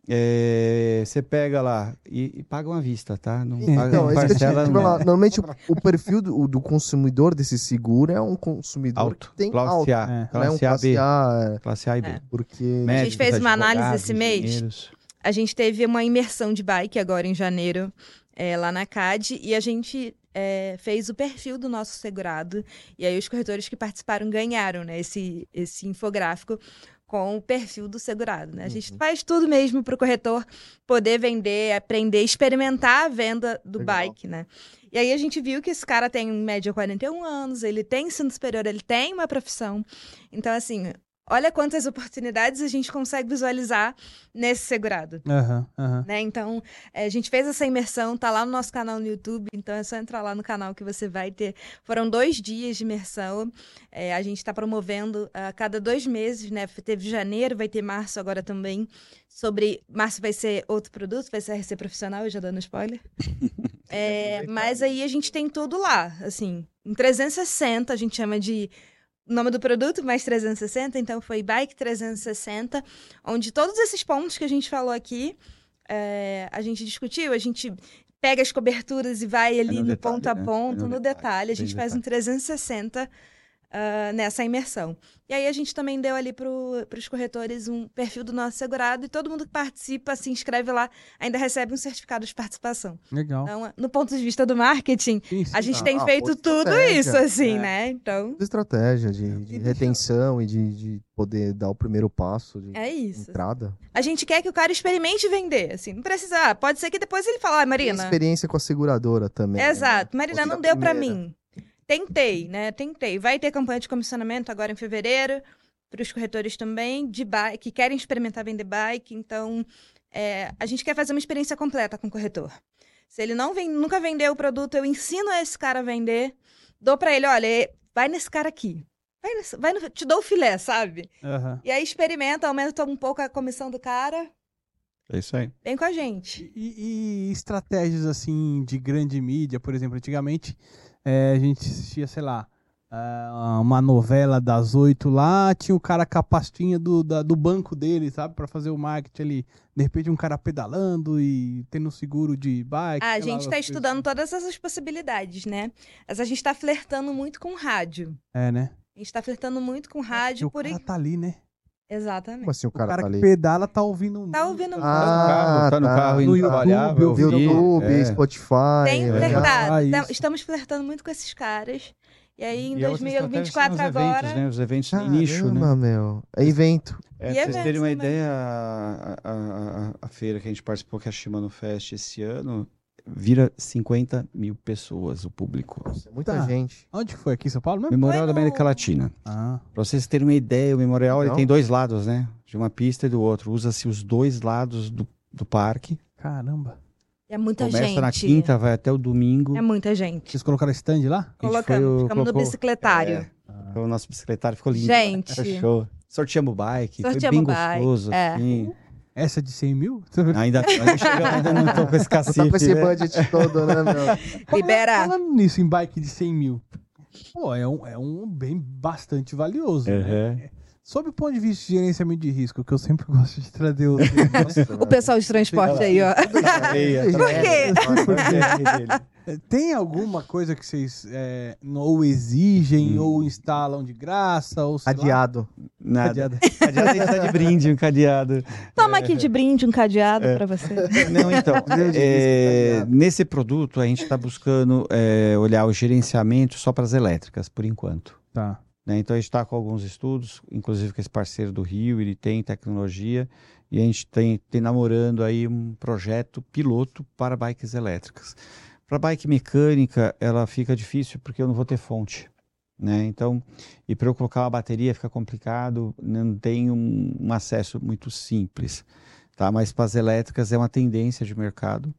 é, você pega lá e, e paga uma vista, tá? Não paga Então, é parcela, te não. falar. Normalmente o, perfil do, do consumidor desse seguro é um consumidor Alto. que tem Classe alto. A. É. Não é um Classe A, B. classe A, Classe A e B. É. porque... Médicos, fez uma análise esse mês. engenheiros. A gente teve uma imersão de bike agora em janeiro, é, lá na CAD, e a gente é, fez o perfil do nosso segurado. E aí os corretores que participaram ganharam né, esse, esse infográfico com o perfil do segurado. Né? A gente Uhum. faz tudo mesmo para o corretor poder vender, aprender, experimentar a venda do Legal. bike, né? E aí a gente viu que esse cara tem em média 41 anos, ele tem ensino superior, ele tem uma profissão. Então, assim, olha quantas oportunidades a gente consegue visualizar nesse segurado. Aham, aham. Né? Então, eh, a gente fez essa imersão, tá lá no nosso canal no YouTube, então é só entrar lá no canal que você vai ter. Foram dois dias de imersão, eh, a gente está promovendo a cada dois meses, né? Teve janeiro, vai ter março agora também. Sobre. Março vai ser outro produto, vai ser RC profissional, eu já dando spoiler. *laughs* Eh, mas aí a gente tem tudo lá, assim. Em 360, a gente chama de nome do produto, mais 360, então foi Bike 360, onde todos esses pontos que a gente falou aqui, é, a gente discutiu, a gente pega as coberturas e vai ali no no, detalhe, ponto a né? ponto, É no no detalhe, detalhe, a gente faz um detalhe. 360 ah, nessa imersão. E aí a gente também deu ali para os corretores um perfil do nosso segurado e todo mundo que participa, se inscreve lá, ainda recebe um certificado de participação. Legal. Então, no ponto de vista do marketing, Sim, sim. a gente Ah, tem ah, feito tudo isso, assim, É. né? Então, estratégia de, de E retenção e de, de poder dar o primeiro passo de é isso. entrada. A gente quer que o cara experimente vender, assim, não precisa, pode ser que depois ele fale, ah, Tem Marina, experiência com a seguradora também. né? exato, Marina, Fosse não deu pra primeira. mim. Tentei, né, tentei. Vai ter campanha de comissionamento agora em fevereiro, para os corretores também, de bike, que querem experimentar vender bike, então, é, a gente quer fazer uma experiência completa com o corretor. Se ele não vem, nunca vendeu o produto, eu ensino esse cara a vender, dou pra ele, olha, vai nesse cara aqui. Vai nesse, vai no, te dou o filé, sabe? Aham. E aí experimenta, aumenta um pouco a comissão do cara, É isso aí. vem com a gente. E, e estratégias assim de grande mídia, por exemplo, antigamente eh, a gente assistia, sei lá, ah, uma novela das oito lá, tinha o cara com a pastinha do, da- do banco dele, sabe, Pra fazer o marketing ali. De repente um cara pedalando e tendo seguro de bike. Ah, a lá, gente está coisas estudando todas essas possibilidades, né? Mas a gente está flertando muito com rádio. assim. É, né? A gente está flertando muito com rádio, o por cara aí. tá ali, né? Exatamente. Como assim o O cara, cara, tá que ali? pedala tá ouvindo Tá ouvindo Tá no Ah, carro, tá no tá. carro indo No YouTube. YouTube, é. Spotify. Tem é. flertado. Ah. Estamos flertando muito com esses caras. E aí, em E a outra estratégia 2024 são os agora. Eventos, né? Os eventos em nicho, né? Caramba, meu. É evento. É, E pra vocês terem uma também. ideia, a, a- a- a feira que a gente participou, que é a Shimano Fest esse ano, vira 50 mil pessoas, o público. Nossa, é muita Tá. gente. Onde que foi? Aqui em São Paulo mesmo? Memorial Foi da no- América Latina. Ah, Pra vocês terem uma ideia, o memorial ele tem dois lados, né? De uma pista e do outro. Usa-se os dois lados do, do parque. caramba. É muita Começa gente. na quinta, vai até o domingo. É muita gente. Vocês colocaram stand lá? Colocamos, foi o- ficamos no colocou- bicicletário. É, o nosso bicicletário ficou lindo. Gente. Foi show. Sorteamos bike, foi Sorteamos bem bike, gostoso, é. assim. Essa de 100 mil? *laughs* Ainda, ainda, chegamos, ainda não tô com esse *laughs* Não cacife, tá com esse né? budget todo, né, meu? Liberar. Falando nisso, em bike de 100 mil. Pô, é um, é um bem bastante valioso. né? Sob o ponto de vista de gerenciamento de risco, que eu sempre *laughs* gosto de trazer o. O pessoal de transporte aí, ó. Por quê? Tem alguma coisa que vocês é, ou exigem Hum. ou instalam de graça? Ou sei lá? Cadeado. Nada. Cadeado. *laughs* Cadeado a gente tá de brinde, um cadeado. Toma aqui de brinde um cadeado É. pra você. *laughs* Não, então, é, nesse produto a gente está buscando é, olhar o gerenciamento só para as elétricas, por enquanto. Tá. Né? Então a gente está com alguns estudos, inclusive com esse parceiro do Rio, ele tem tecnologia e a gente tem, tem namorando aí um projeto piloto para bikes elétricas. Para bike mecânica, ela fica difícil porque eu não vou ter fonte. Né? Então, e para eu colocar uma bateria fica complicado, não tem um, um acesso muito simples. Tá? Mas para as elétricas é uma tendência de mercado.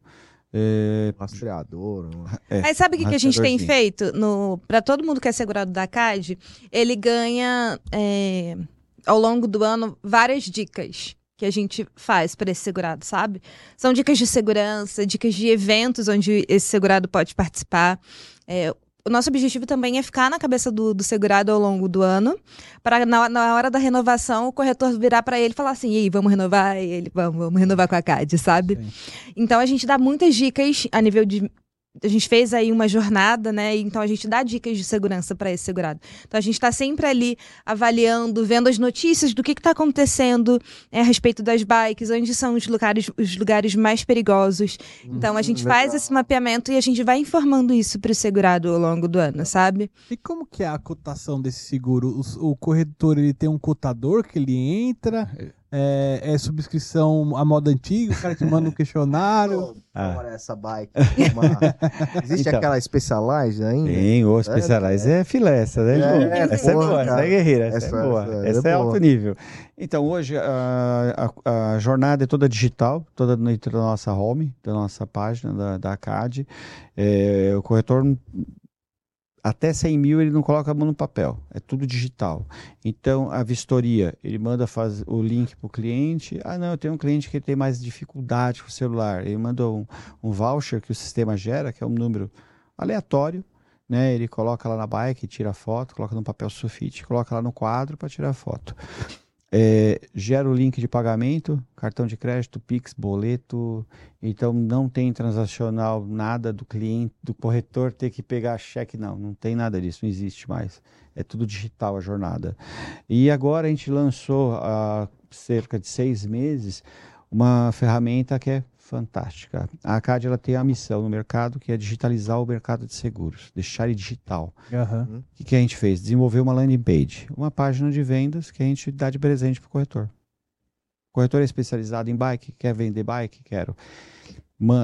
É, Rastreador. é, Mas sabe o que, que a gente tem feito? No, para todo mundo que é segurado da CAD, ele ganha é, ao longo do ano várias dicas que a gente faz para esse segurado, sabe? São dicas de segurança, dicas de eventos onde esse segurado pode participar. É, o nosso objetivo também é ficar na cabeça do, do segurado ao longo do ano, para na, na, hora da renovação o corretor virar para ele e falar assim: Ei, vamos renovar? E ele, vamos, vamos renovar com a CAD, sabe? Sim. Então a gente dá muitas dicas a nível de a gente fez aí uma jornada, né? Então a gente dá dicas de segurança para esse segurado. Então a gente está sempre ali avaliando, vendo as notícias do que está acontecendo é, a respeito das bikes, onde são os lugares, os lugares mais perigosos. Então a gente faz esse mapeamento e a gente vai informando isso para o segurado ao longo do ano, sabe? E como que é a cotação desse seguro? O, o corretor ele tem um cotador que ele entra? É é, é, subscrição à moda antiga, o cara te manda um questionário. *laughs* Ah. Olha essa bike. *laughs* Uma... Existe então, aquela Specialized ainda? Tem, o Specialized é, é filé, essa, né? é, essa é boa, essa é guerreira, essa, essa é boa, essa, essa é, alto nível. Então, hoje a, a, a, jornada é toda digital, toda dentro da nossa home, da nossa página da, da ACAD. É, o corretor até 100 mil ele não coloca a mão no papel, é tudo digital. Então, a vistoria, ele manda faz, o link para o cliente. Ah, não, eu tenho um cliente que tem mais dificuldade com o celular. Ele manda um, um voucher que o sistema gera, que é um número aleatório. Né? Ele coloca lá na bike, tira foto, coloca no papel sulfite, coloca lá no quadro para tirar foto. É, gera o link de pagamento, cartão de crédito, Pix, boleto. Então não tem transacional nada do cliente, do corretor ter que pegar cheque, não, não tem nada disso, não existe mais. É tudo digital a jornada. E agora a gente lançou há cerca de seis meses uma ferramenta que é fantástica. A ACAD ela tem a missão no mercado que é digitalizar o mercado de seguros, deixar ele digital. Uhum. O que, que a gente fez? Desenvolver uma landing page, uma página de vendas que a gente dá de presente para o corretor. O corretor é especializado em bike, quer vender bike? Quero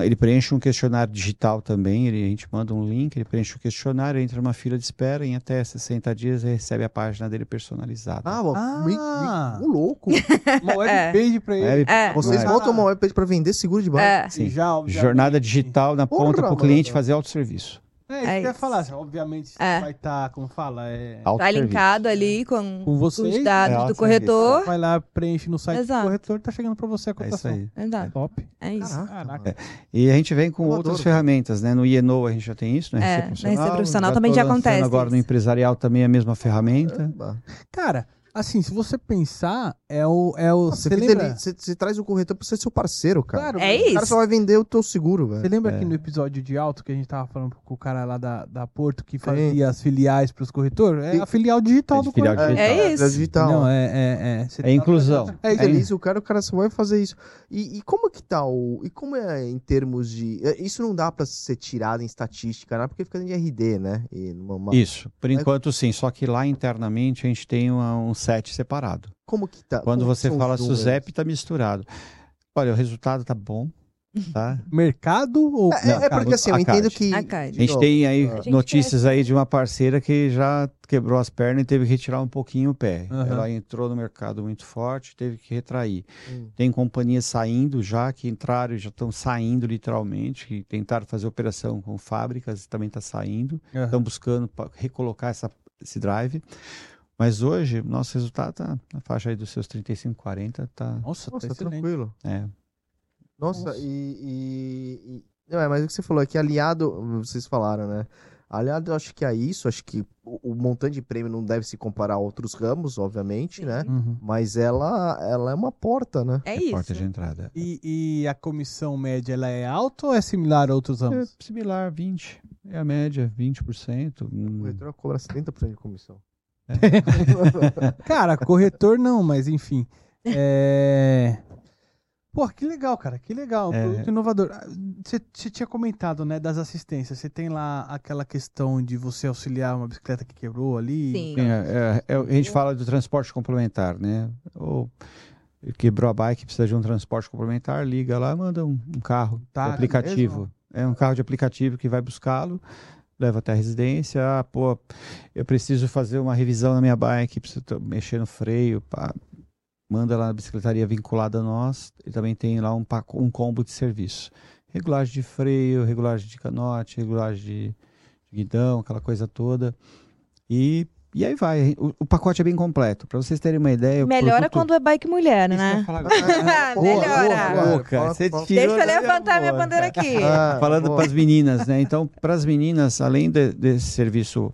ele preenche um questionário digital também, ele, a gente manda um link, ele preenche o questionário, entra numa fila de espera, em até 60 dias ele recebe a página dele personalizada. Ah, ah. um louco. *laughs* uma webpage é. para ele. É. Vocês montam uma webpage para vender seguro de bike? É. Sim. Já, Jornada digital na Porra, ponta para o cliente fazer autosserviço. É, isso é que eu ia falar, assim, obviamente é. vai estar, tá, como fala, é... Tá linkado ali com, com vocês, os dados é do corretor. Vai lá, preenche no site Exato. do corretor, tá chegando para você a cotação. É isso aí. Exato. É top. É isso. Caraca. É. E a gente vem com outras ferramentas, né? No IENO a gente já tem isso, né? É, na receita profissional também já acontece. Agora isso. no empresarial também é a mesma ferramenta. Cara, Assim, se você pensar, é o. É o você, lembra... você, você, traz o corretor pra ser seu parceiro, cara. Claro, é isso. O cara só vai vender o teu seguro, velho. Você lembra é. aqui no episódio de alto que a gente tava falando com o cara lá da, da Porto que fazia Sim. as filiais pros corretores? É a filial digital é do filial corretor. Digital. É isso. É digital. Não, é. É, é, é inclusão. É, é isso. O cara, o cara só vai fazer isso. E, e como que tá o. E como é em termos de. É, isso não dá pra ser tirado em estatística, né? Porque fica em RD, né? Uma... Isso. Por enquanto, sim. Só que lá internamente a gente tem uma, um separado. Como que tá? Quando você fala SUSEP, tá misturado. Olha, o resultado tá bom. Tá? *laughs* Mercado ou é, é, é porque assim, eu entendo que a, a gente tem aí gente notícias aí de uma parceira que já quebrou as pernas e teve que retirar um pouquinho o pé. Uhum. Ela entrou no mercado muito forte, teve que retrair. Uhum. Tem companhias saindo já que entraram e já estão saindo literalmente, que tentaram fazer operação com fábricas e também está saindo. Estão uhum. buscando recolocar essa, esse drive. Mas hoje, nosso resultado tá na faixa aí dos seus 35, 40, tá. Nossa, Nossa tá tranquilo. É. Nossa, Nossa. E, e, e, Não, é, mas o que você falou é que aliado, vocês falaram, né? Aliado, eu acho que é isso, acho que o, o montante de prêmio não deve se comparar a outros ramos, obviamente, né? Uhum. Mas ela, ela é uma porta, né? É, é isso. porta de entrada. E, e, a comissão média, ela é alta ou é similar a outros ramos? É similar, 20. É a média, 20%. O corretor cobra 70% de comissão. É. *laughs* cara, corretor não, mas enfim. É... Pô, que legal, cara, que legal. É... Produto inovador. Você ah, tinha comentado, né, das assistências. Você tem lá aquela questão de você auxiliar uma bicicleta que quebrou ali? Sim. Sim é, é, é a gente fala do transporte complementar, né? Ou quebrou a bike, precisa de um transporte complementar, liga lá, manda um, um carro tá, aplicativo. Mesmo? É um carro de aplicativo que vai buscá-lo leva até a residência. Ah, pô, eu preciso fazer uma revisão na minha bike, preciso mexer no freio, pá. Manda lá na bicicletaria vinculada a nós. E também tem lá um, um combo de serviço. Regulagem de freio, regulagem de canote, regulagem de, de guidão, aquela coisa toda. E, E aí vai, o, o pacote é bem completo. Para vocês terem uma ideia. Melhora produto- quando é bike mulher, né? falar. *laughs* Boa, Melhora. Boca, Deixa eu levantar minha bandeira aqui. Ah, Falando boa. para as meninas, né? Então, para as meninas, além de- desse serviço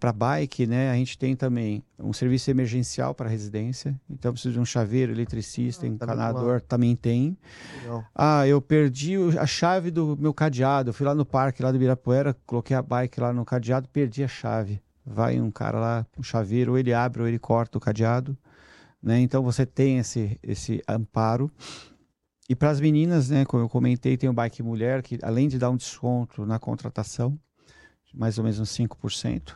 para bike, né? A gente tem também um serviço emergencial para residência. Então, precisa de um chaveiro, eletricista, Ah, tá encanador, também tem. Legal. Ah, eu perdi a chave do meu cadeado. Eu fui lá no parque, lá do Ibirapuera, coloquei a bike lá no cadeado, perdi a chave. Vai um cara lá, um chaveiro, ou ele abre ou ele corta o cadeado. Né? Então você tem esse, esse amparo. E para as meninas, né, como eu comentei, tem o Bike Mulher, que além de dar um desconto na contratação, mais ou menos uns 5%.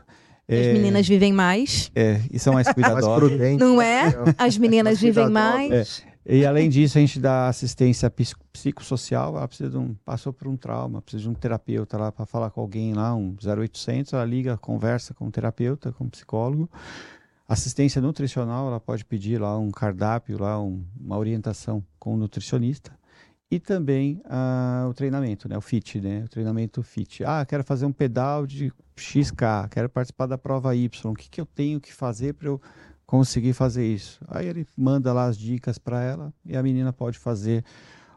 As é, meninas vivem mais, É, e são mais *laughs* Mais cuidadosas. prudente. não é? As meninas Mais vivem mais. E além disso, a gente dá assistência psicossocial. Ela precisa de um, passou por um trauma, precisa de um terapeuta lá para falar com alguém lá, um 0800. Ela liga, conversa com o terapeuta, com o psicólogo. Assistência nutricional, ela pode pedir lá um cardápio, lá um- uma orientação com o nutricionista. E também ah, o treinamento, né? O FIT, né? O treinamento FIT. Ah, quero fazer um pedal de XK, quero participar da prova Y. O que, que eu tenho que fazer para eu conseguir fazer isso? Aí ele manda lá as dicas para ela e a menina pode fazer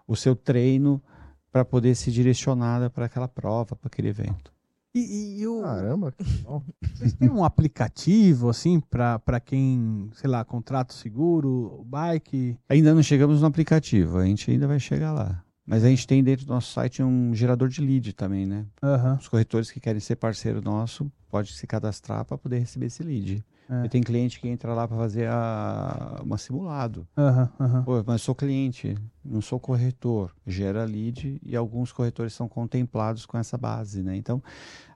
o seu treino para poder ser direcionada para aquela prova, para aquele evento. E, e- e o, Caramba, *laughs* vocês têm um aplicativo, assim, pra quem, sei lá, contrata o seguro, bike? Ainda não chegamos no aplicativo, a gente ainda vai chegar lá. Mas a gente tem dentro do nosso site um gerador de lead também, né? Aham. Os corretores que querem ser parceiro nosso pode se cadastrar para poder receber esse lead. É. E tem cliente que entra lá para fazer a, uma simulado. Aham, aham. Pô, mas sou cliente, não sou corretor. Gera lead e alguns corretores são contemplados com essa base, né? Então,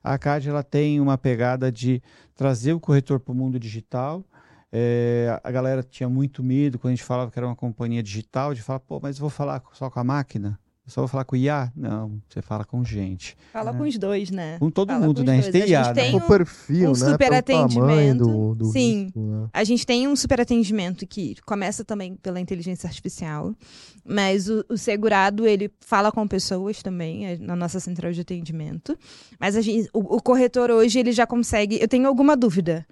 a CAD ela tem uma pegada de trazer o corretor para o mundo digital. É, a galera tinha muito medo quando a gente falava que era uma companhia digital, de falar, pô, mas vou falar só com a máquina? Eu só vou falar com o IA? Não, você fala com gente. Fala com os dois, né? Com todo Fala mundo, com né? A gente dois. tem IA, gente né? tem O um- perfil, um né? super pelo atendimento. do, do Sim. risco, né? A gente tem um super atendimento que começa também pela inteligência artificial, mas o, o segurado ele fala com pessoas também é, na nossa central de atendimento. Mas a gente, o, o corretor hoje ele já consegue. Eu tenho alguma dúvida.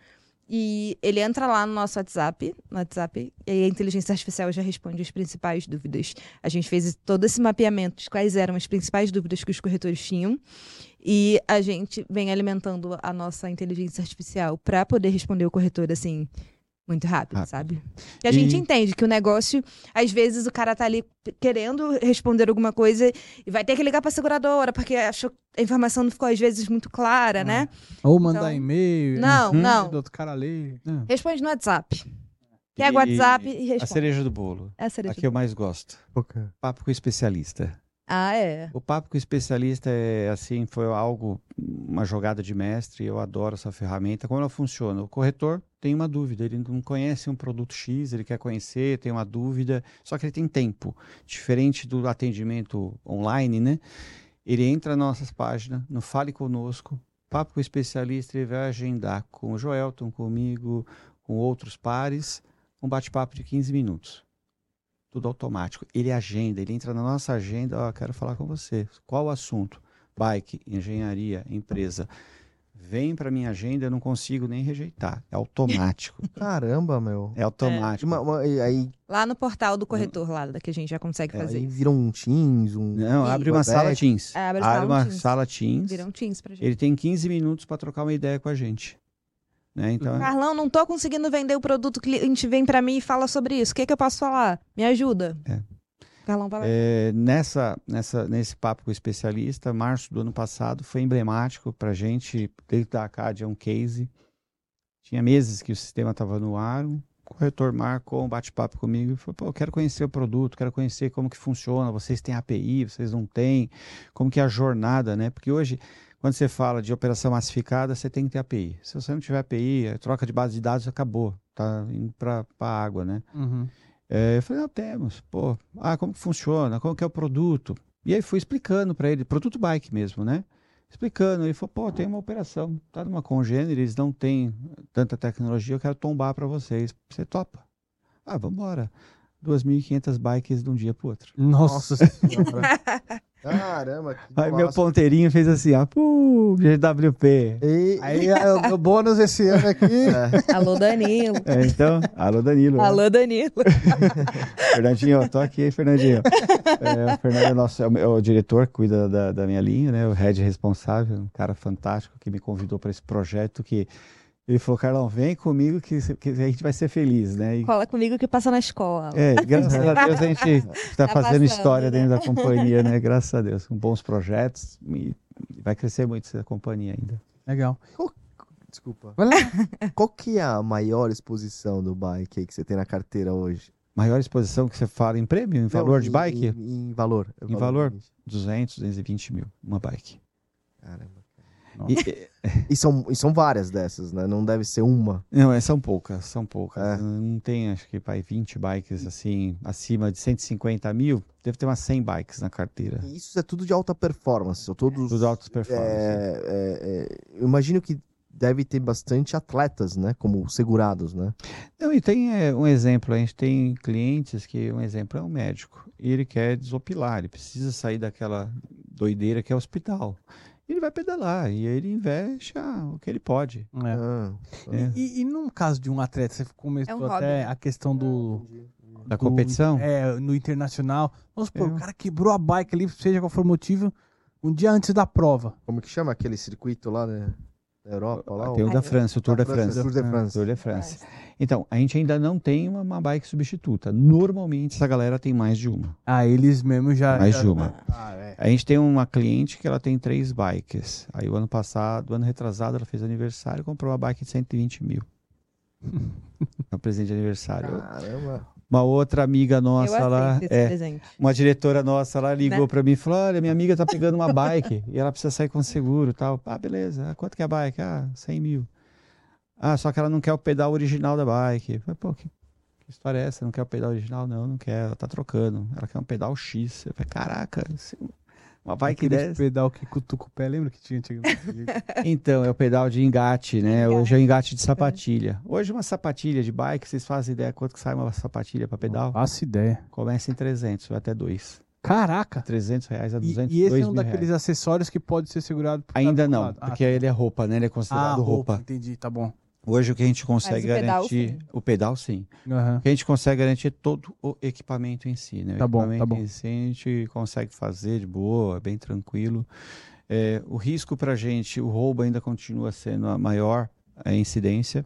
E ele entra lá no nosso WhatsApp, no WhatsApp, e a inteligência artificial já responde as principais dúvidas. A gente fez todo esse mapeamento de quais eram as principais dúvidas que os corretores tinham. E a gente vem alimentando a nossa inteligência artificial para poder responder o corretor assim muito rápido, Rápido. sabe? E a gente E- entende que o negócio, às vezes o cara tá ali querendo responder alguma coisa e vai ter que ligar para seguradora porque achou que a informação não ficou às vezes muito clara, Ah. né? Ou mandar Então- e-mail. Não, Uhum. não. Do outro cara ler. Não. Responde no WhatsApp. Pega o WhatsApp e A responde. cereja do bolo. É a cereja A que eu mais gosto. Cara. Papo com o especialista. Ah, é. O papo com o especialista é assim, foi algo, uma jogada de mestre. Eu adoro essa ferramenta. Como ela funciona? O corretor tem uma dúvida, ele não conhece um produto X, ele quer conhecer, tem uma dúvida, só que ele tem tempo. Diferente do atendimento online, né? Ele entra nas nossas páginas, no Fale Conosco, papo com o especialista, ele vai agendar com o Joelton, comigo, com outros pares, um bate-papo de 15 minutos tudo automático. Ele agenda, ele entra na nossa agenda, ó, quero falar com você. Qual o assunto? Bike, engenharia, empresa. Vem para minha agenda, eu não consigo nem rejeitar. É automático. *laughs* Caramba, meu. é automático. Uma- uma- e aí, Lá no portal do corretor, lá que a gente já consegue é, fazer. aí vira um Teams, um. Não, abre uma sala Teams. É, abre a sala uma Teams. sala Teams. Viram Teams pra gente. Ele tem 15 minutos para trocar uma ideia com a gente. Né? Então, Carlão, não tô conseguindo vender o produto, o cliente vem pra mim e fala sobre isso. O que, que eu posso falar? Me ajuda. É. Carlão, vai lá. É, nessa, nessa, nesse papo com o especialista, março do ano passado foi emblemático para a gente. Dentro da ACAD é um case. Tinha meses que o sistema estava no ar. O corretor marcou um bate-papo comigo e falou: Pô, eu quero conhecer o produto, quero conhecer como que funciona. Vocês têm API, vocês não têm? Como que é a jornada, né? Porque hoje, quando você fala de operação massificada, você tem que ter API. Se você não tiver API, a troca de base de dados acabou. Tá indo para a água, né? Uhum. É, eu falei, não, temos. Pô, ah, como que funciona? Como que é o produto? E aí fui explicando para ele, produto bike mesmo, né? Explicando, ele falou, pô, tem uma operação, tá numa congênere, eles não têm tanta tecnologia, eu quero tombar para vocês. Você topa? Ah, vamos embora. 2.500 bikes de um dia para outro. Nossa *laughs* senhora. Caramba, que Aí meu ponteirinho fez assim, ó, pô, GWP. E, Aí é, *laughs* o bônus esse ano aqui. Alô, Danilo. É, então, alô Danilo. né? Alô, Danilo. *laughs* Fernandinho, eu tô aqui, Fernandinho. É, o Fernando é, nosso, é o, é o diretor cuida da, da minha linha, né? O head responsável, um cara fantástico que me convidou para esse projeto que ele falou, Carlão, vem comigo que, que a gente vai ser feliz, né? E, Cola comigo que passa na escola. é, graças a Deus a gente está *laughs* Tá fazendo passando, história né? dentro da companhia, né? *laughs* Graças a Deus, com bons projetos e vai crescer muito essa companhia ainda. Legal. Desculpa. Vai lá. Qual que é a maior exposição do bike aí que você tem na carteira hoje? Maior exposição que você fala em prêmio, em valor Não, de em- bike? Em, em valor. Em valor? 200, 220 mil, uma bike. Caramba. E, E são, e são várias dessas, né? Não deve ser uma. Não, é, são poucas, são poucas. É. Não tem, acho que, pai, 20 bikes assim, acima de 150 mil. Deve ter umas 100 bikes na carteira. E isso é tudo de alta performance. São todos. Dos altos performance. é, é, é, eu imagino que deve ter bastante atletas, né? Como segurados, né? Não, e tem é, um exemplo, a gente tem clientes que, um exemplo, é um médico. E ele quer desopilar, ele precisa sair daquela doideira que é o hospital. Ele vai pedalar, e ele investe ah, o que ele pode. É. Ah, É. E, e num caso de um atleta, você comentou É um até hobby. a questão do. Da do- competição? É, no internacional. Vamos supor, É. o cara quebrou a bike ali, seja qual for o motivo, um dia antes da prova. como que chama aquele circuito lá né? Da Europa? Lá, Tem o da França, o Tour da de France. Tour de France. Tour de France. Então, a gente ainda não tem uma, uma bike substituta. Normalmente, essa galera tem mais de uma. Ah, eles mesmo já. Mais já- de uma. Ah, é. A gente tem uma cliente que ela tem três bikes. Aí o ano passado, ano retrasado, ela fez aniversário e comprou uma bike de 120 mil. *laughs* É um presente de aniversário. Caramba. Uma outra amiga nossa lá, é, uma diretora nossa lá ligou Né? pra mim e falou: Olha, minha amiga tá pegando uma bike e ela precisa sair com seguro e tal. Ah, beleza. Ah, Quanto que é a bike? Ah, 100 mil. Ah, só que ela não quer o pedal original da bike. Falei, Pô, que, que história é essa? Não quer o pedal original? Não, não quer. Ela tá trocando. Ela quer um pedal X. Eu falei, caraca, uma bike Aquele dessa. pedal que cutuca o pé, lembra que tinha antigamente? *laughs* Então, é o pedal de engate, né? Engate. Hoje é o engate de sapatilha. Hoje uma sapatilha de bike, vocês fazem ideia quanto que sai uma sapatilha para pedal? Faço ideia. Começa em 300, vai até 2. Caraca! 300 reais a E, 200, e esse 2 é um daqueles reais. acessórios que pode ser segurado por Ainda não, lado. Ah, porque ele é roupa, né? Ele é considerado ah, roupa. Entendi, tá bom. Hoje o que a gente consegue o pedal, garantir... sim. o pedal, sim. Aham. O que a gente consegue garantir é todo o equipamento em si, né? O Tá bom, tá equipamento bom. em si a gente consegue fazer de boa, bem tranquilo. É, o risco para a gente, o roubo ainda continua sendo a maior é, incidência.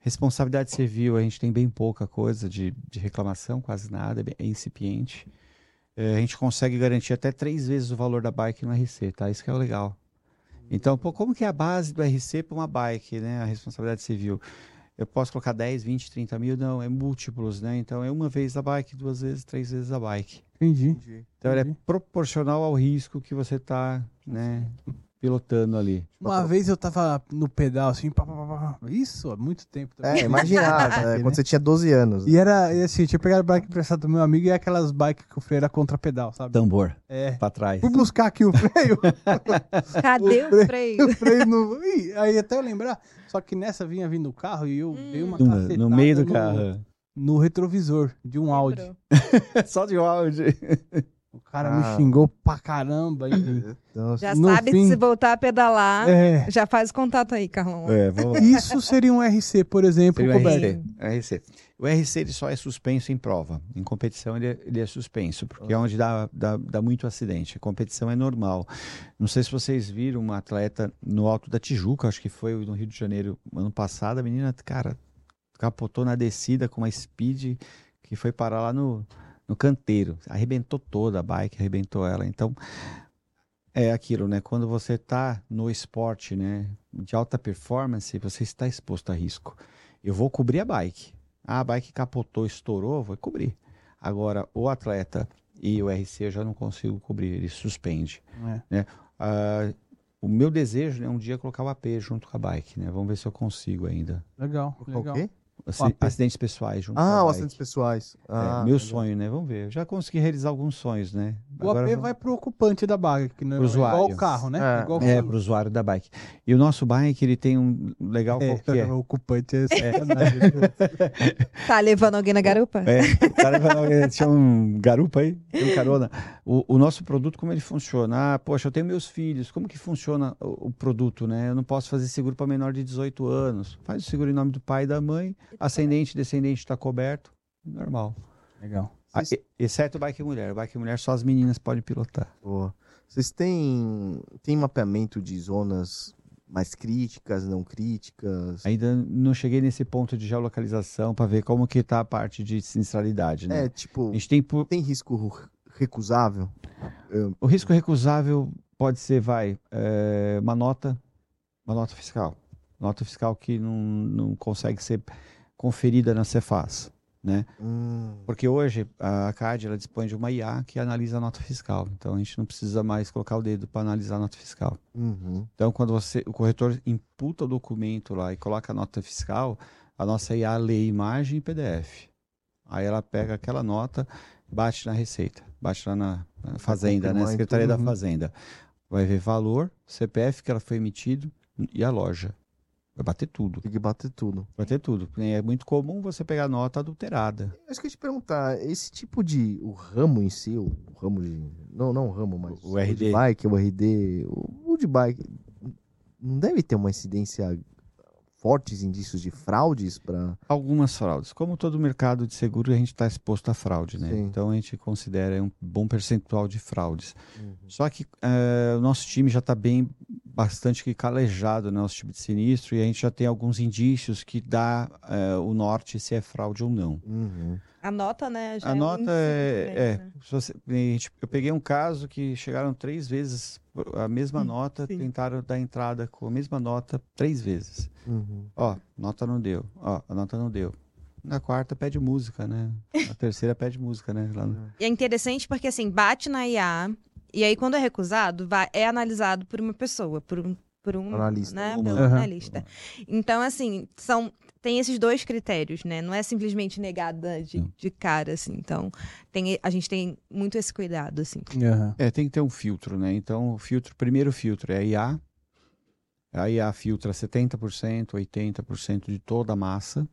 Responsabilidade civil, a gente tem bem pouca coisa de, de reclamação, quase nada, é bem- é incipiente. É, a gente consegue garantir até três vezes o valor da bike no RC, tá? Isso que é o legal. Então, pô, como que é a base do RC para uma bike, né? A responsabilidade civil. Eu posso colocar 10, 20, 30 mil? Não, é múltiplos, né? Então é uma vez a bike, duas vezes, três vezes a bike. Entendi. Então ela é Entendi. proporcional ao risco que você está, né, pilotando ali. Uma vez eu tava no pedal assim, pá, pá, pá, pá. isso há muito tempo também. É, imaginar, *laughs* né? quando você tinha 12 anos. E era e assim, tinha pegado a bike emprestada do meu amigo e é aquelas bikes que o freio era contra pedal, sabe? Tambor, É. para trás. Fui buscar aqui o freio, *laughs* Cadê o freio? o freio no. Ih, aí até eu lembrar. Só que nessa vinha vindo o carro e eu dei uma No, cacetada no meio do no- carro. No retrovisor de um Audi. Lembrou. *laughs* Só de áudio. O cara Ah. me xingou pra caramba. E... *laughs* Então, Já No sabe fim- que se voltar a pedalar, É. já faz o contato aí, Carlão. É. Isso seria um RC, por exemplo, Seria. RC. RC. O RC ele só é suspenso em prova. Em competição ele é, ele é suspenso, porque é onde dá, dá, dá muito acidente. A competição é normal. Não sei se vocês viram uma atleta no Alto da Tijuca, acho que foi no Rio de Janeiro ano passado. A menina, cara, capotou na descida com uma speed que foi parar lá no, no canteiro. Arrebentou toda a bike, arrebentou ela. Então, é aquilo, né? Quando você tá no esporte, né, de alta performance, você está exposto a risco. Eu vou cobrir a bike. Ah, a bike capotou, estourou, vou cobrir. Agora, o atleta e o RC eu já não consigo cobrir, ele suspende. É. Ah, o meu desejo é um dia colocar o AP junto com a bike, né? Vamos ver se eu consigo ainda. Legal, legal. que é? Aci- AP. Acidentes pessoais junto com Ah, acidentes pessoais. É, Ah, meu legal. sonho, né? Vamos ver. Eu já consegui realizar alguns sonhos, né? O Agora AP vamos- vai pro ocupante da bike, que não é Pro igual usuário. o carro, né? É. igual o É, carro. para o usuário da bike. E o nosso bike, ele tem um legal é. o ocupante é sacanagem. *laughs* Tá levando alguém na garupa? É, o cara falou, eh, tinha um garupa aí, tem um carona. O, o nosso produto, como ele funciona? Ah, poxa, eu tenho meus filhos, como que funciona o, o produto, né? Eu não posso fazer seguro para menor de 18 anos. Faz o seguro em nome do pai e da mãe, ascendente, descendente está coberto, normal. Legal. Ah, e- exceto o bike mulher. O bike mulher só as meninas podem pilotar. Boa. Vocês têm, têm mapeamento de zonas mais críticas, não críticas? Ainda não cheguei nesse ponto de geolocalização para ver como que tá a parte de sinistralidade, né? É, tipo, A gente tem por, tem risco recusável? O risco recusável pode ser, vai, é, uma nota, uma nota fiscal. Nota fiscal que não, não consegue ser conferida na Cefaz, né? Hum, Porque hoje a CAD ela dispõe de uma IA que analisa a nota fiscal. Então a gente não precisa mais colocar o dedo para analisar a nota fiscal. uhum. Então quando você, o corretor imputa o documento lá e coloca a nota fiscal, a nossa IA lê imagem e PDF. Aí ela pega aquela nota, bate na Receita, bate lá na, na Fazenda, né? confirmar, Secretaria então, da uhum. Fazenda. Vai ver valor, CPF que ela foi emitido e a loja. Vai bater tudo. Tem que bater tudo. Vai ter tudo. É muito comum você pegar nota adulterada. Acho que eu te perguntar, esse tipo de. O ramo em si, o ramo de. Não, não o ramo, mas. O RD. de bike, o RD. O, o de bike. Não deve ter uma incidência. Fortes indícios de fraudes para. Algumas fraudes. Como todo mercado de seguro, a gente está exposto a fraude, né? Sim. Então a gente considera um bom percentual de fraudes. Uhum. Só que eh, o nosso time já está bem, bastante calejado, né? Nosso time de sinistro, e a gente já tem alguns indícios que dá eh, o norte se é fraude ou não. Uhum. A nota, né? Já A é nota é, diferente, é né? eu peguei um caso que chegaram três vezes a mesma Hum, nota, sim. tentaram dar entrada com a mesma nota três vezes. Uhum. Ó, nota não deu. Ó, a nota não deu. Na quarta pede música, né? Na *laughs* terceira pede música, né? Lá no- E é interessante porque, assim, bate na IA, e aí quando é recusado, vai, é analisado por uma pessoa, por um, por um Analista. né, Aham. analista. Então, assim, são, tem esses dois critérios, né? Não é simplesmente negada de, Não. de cara, assim. Então, tem, a gente tem muito esse cuidado, assim. Aham. É, tem que ter um filtro, né? Então, o filtro, primeiro filtro é a IA. A IA filtra 70%, 80% de toda a massa.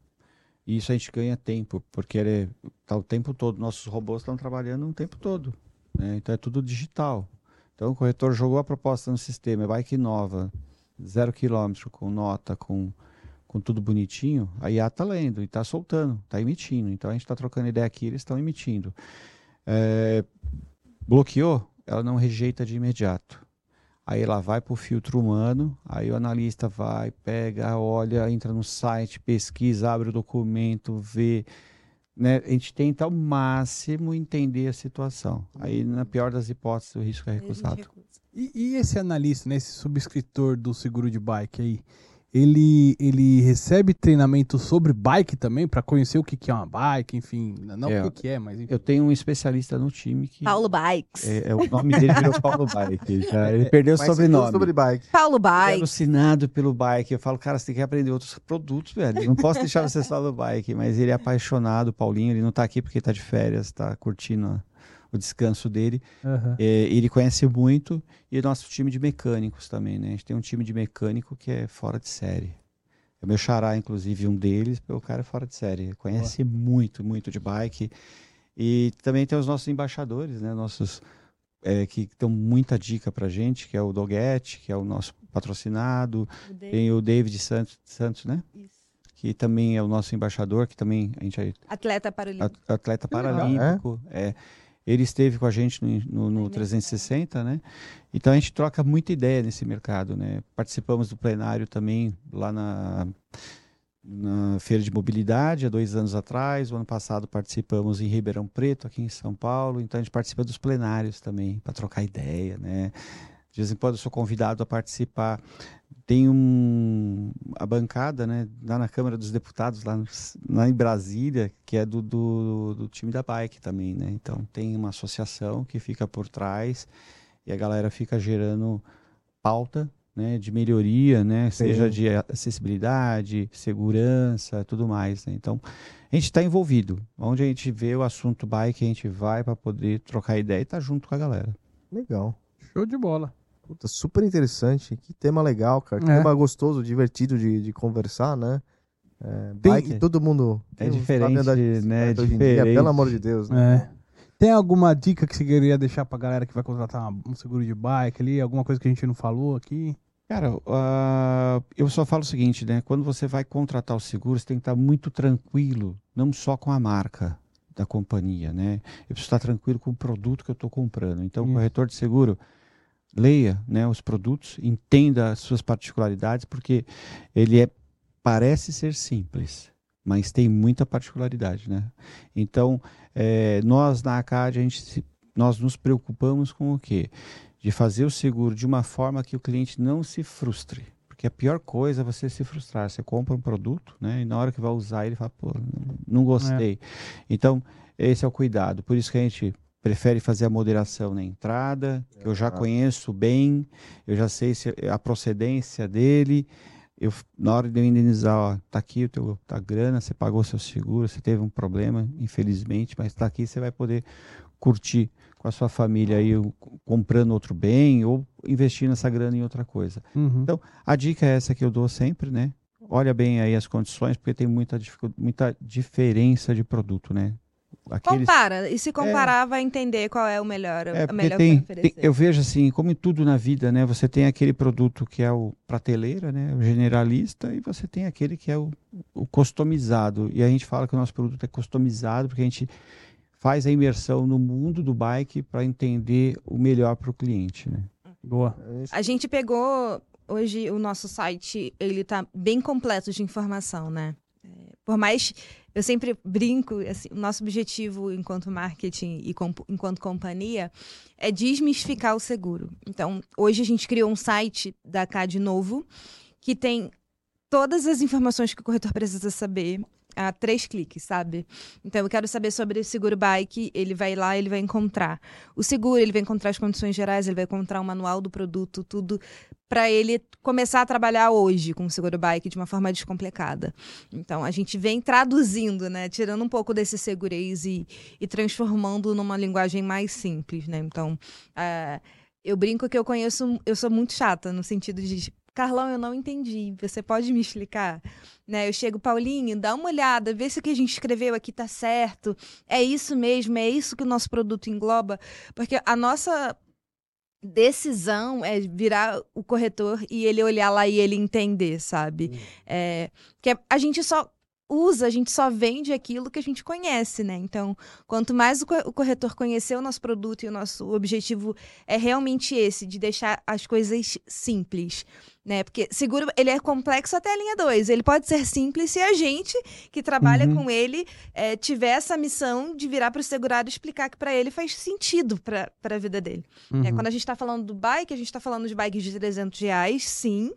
E isso a gente ganha tempo, porque ele tá o tempo todo. Nossos robôs estão trabalhando o tempo todo. né? Então é tudo digital. Então o corretor jogou a proposta no sistema, é bike nova, zero quilômetro, com nota, com, com tudo bonitinho, a IA está lendo e está soltando, está emitindo. Então a gente está trocando ideia aqui, eles estão emitindo. É, bloqueou, ela não rejeita de imediato. Aí ela vai para o filtro humano, aí o analista vai, pega, olha, entra no site, pesquisa, abre o documento, vê. Né? A gente tenta ao máximo entender a situação. Aí, na pior das hipóteses, o risco é recusado. recusa. E, e esse analista, né, esse subscritor do seguro de bike aí, ele, ele recebe treinamento sobre bike também para conhecer o que, que é uma bike, enfim, não É. o que, que é, mas enfim. Eu tenho um especialista no time que. Paulo Bikes. É, é, o nome dele virou Paulo Bike. *laughs* já. Ele perdeu o sobrenome. sobre bike. Paulo é Bikes. alucinado pelo bike. Eu falo, cara, você tem que aprender outros produtos, velho. Eu Não posso deixar você só no bike. Mas ele é apaixonado, o Paulinho. Ele não tá aqui porque tá de férias, tá curtindo a- o descanso dele. Aham. É, ele conhece muito. E o nosso time de mecânicos também, né? A gente tem um time de mecânico que é fora de série. É o meu xará, inclusive, um deles, o cara é fora de série. Conhece muito, muito de bike. E também tem os nossos embaixadores, né? Nossos é, que dão muita dica pra gente, que é o Doguete, que é o nosso patrocinado. Tem o David Santos, Santos, né? Isso. Que também é o nosso embaixador, que também a gente é Atleta para o at- atleta paralímpico. É. Ele esteve com a gente no, no, no 360, né? Então a gente troca muita ideia nesse mercado, né? Participamos do plenário também lá na, na Feira de Mobilidade, há dois anos atrás. O ano passado participamos em Ribeirão Preto, aqui em São Paulo. Então a gente participa dos plenários também, para trocar ideia, né? De vez em quando eu sou convidado a participar. Tem um, a bancada, né, lá na Câmara dos Deputados, lá, no- lá em Brasília, que é do, do, do time da bike também, né? Então tem uma associação que fica por trás e a galera fica gerando pauta né, de melhoria, né, Sim. seja de acessibilidade, segurança, tudo mais. né. Então, a gente está envolvido. Onde a gente vê o assunto bike, a gente vai para poder trocar ideia e estar junto com a galera. Legal. Show de bola. Puta, super interessante. Que tema legal, cara. Que É. tema gostoso, divertido de, de conversar, né? É, Tem- bike, todo mundo. É diferente, andar de né, em dia, diferente. pelo amor de Deus, né? É. Tem alguma dica que você queria deixar pra galera que vai contratar um seguro de bike ali? Alguma coisa que a gente não falou aqui? Cara, ah, eu só falo o seguinte, né? Quando você vai contratar o seguro, você tem que estar muito tranquilo, não só com a marca da companhia, né? Eu preciso estar tranquilo com o produto que eu estou comprando. Então, o Isso. corretor de seguro, leia né, os produtos, entenda as suas particularidades, porque ele é, parece ser simples, mas tem muita particularidade, né? Então, eh, nós na ACAD, a gente nós nos preocupamos com o quê? de fazer o seguro de uma forma que o cliente não se frustre. Porque a pior coisa é você se frustrar. Você compra um produto, né? E na hora que vai usar ele fala, pô, não, não gostei. Então, esse é o cuidado. Por isso que a gente prefere fazer a moderação na entrada, que eu já conheço bem, eu já sei se a procedência dele. Eu, na hora de eu indenizar, ó, tá aqui o teu, a grana, você pagou seu seguro, você teve um problema, infelizmente, mas tá aqui, você vai poder curtir com a sua família aí, comprando outro bem ou investindo essa grana em outra coisa. Uhum. Então, A dica é essa que eu dou sempre, né? Olha bem aí as condições, porque tem muita, muita diferença de produto, né? Aqueles- Compara. E se comparar, vai entender qual é o melhor, é, a melhor tem, para tem- oferecer. eu vejo assim, como em tudo na vida, né? Você tem aquele produto que é o prateleira, né? O generalista, e você tem aquele que é o, o customizado. E a gente fala que o nosso produto é customizado porque a gente faz a imersão no mundo do bike para entender o melhor para o cliente, né? Boa. A gente pegou hoje o nosso site, ele tá bem completo de informação, né? É, Por mais eu sempre brinco, assim, o nosso objetivo enquanto marketing e comp- enquanto companhia é desmistificar o seguro. Então, hoje a gente criou um site da CAD novo que tem todas as informações que o corretor precisa saber a três cliques, sabe? Então, eu quero saber sobre o seguro bike, ele vai lá, ele vai encontrar o seguro, ele vai encontrar as condições gerais, ele vai encontrar o manual do produto, tudo para ele começar a trabalhar hoje com o seguro bike de uma forma descomplicada. Então, a gente vem traduzindo, né, tirando um pouco desse segurez e, e transformando numa linguagem mais simples, né? Então, ah, eu brinco que eu conheço, eu sou muito chata no sentido de Carlão, eu não entendi. Você pode me explicar? Né? Eu chego, Paulinho, dá uma olhada, vê se o que a gente escreveu aqui tá certo. É isso mesmo, é isso que o nosso produto engloba. Porque a nossa decisão é virar o corretor e ele olhar lá e ele entender, sabe? É, que a gente só usa, a gente só vende aquilo que a gente conhece, né? Então, quanto mais o co- o corretor conhecer o nosso produto e o nosso objetivo é realmente esse, de deixar as coisas simples, né? Porque seguro, ele é complexo até a linha 2. Ele pode ser simples se a gente que trabalha Uhum. com ele é, tiver essa missão de virar para o segurado e explicar que para ele faz sentido para a vida dele. É, Uhum. quando a gente está falando do bike, a gente está falando de bikes de 300 reais, sim.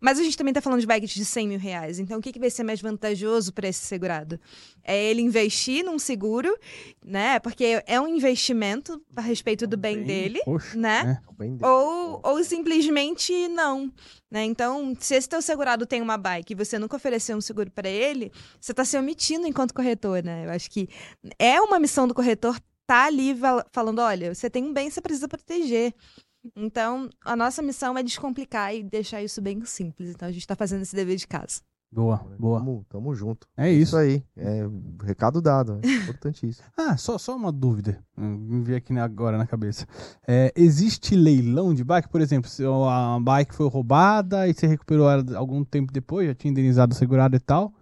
Mas a gente também está falando de bikes de 100 mil reais. Então, o que, que vai ser mais vantajoso para esse segurado? É ele investir num seguro, né? Porque é um investimento a respeito do bem dele, Poxa, né? é. Bem Ou, ou simplesmente não. Né? Então, se esse teu segurado tem uma bike e você nunca ofereceu um seguro para ele, você está se omitindo enquanto corretor, né? Eu acho que é uma missão do corretor tá ali falando, olha, você tem um bem, você precisa proteger. Então, a nossa missão é descomplicar e deixar isso bem simples. Então, a gente está fazendo esse dever de casa. Boa, boa. Tamo, tamo junto. É Isso isso. aí. É recado dado. É *laughs* importantíssimo. Ah, só, só uma dúvida. Hum, Me veio aqui agora na cabeça. É, existe leilão de bike? Por exemplo, se a bike foi roubada e você recuperou ela algum tempo depois, já tinha indenizado o segurado e tal.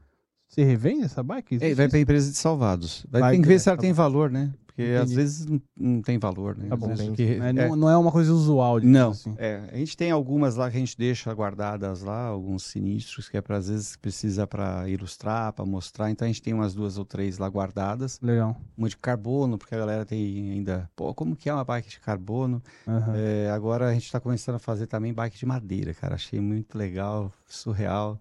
Você revende essa bike? É, Existe vai isso? para a empresa de salvados. Vai, Vai tem que ver se ela tá tem bom. valor, né? Porque às Entendi. vezes não, não tem valor, né? Tá Às bom, vezes que- É, não, não é uma coisa usual. Não, assim. é, a gente tem algumas lá que a gente deixa guardadas lá, alguns sinistros que é para às vezes precisa para ilustrar, para mostrar. Então a gente tem umas duas ou três lá guardadas, Legal. uma de carbono, porque a galera tem ainda, pô, como que é uma bike de carbono? Aham. É, agora a gente está começando a fazer também bike de madeira, cara. Achei muito legal, surreal.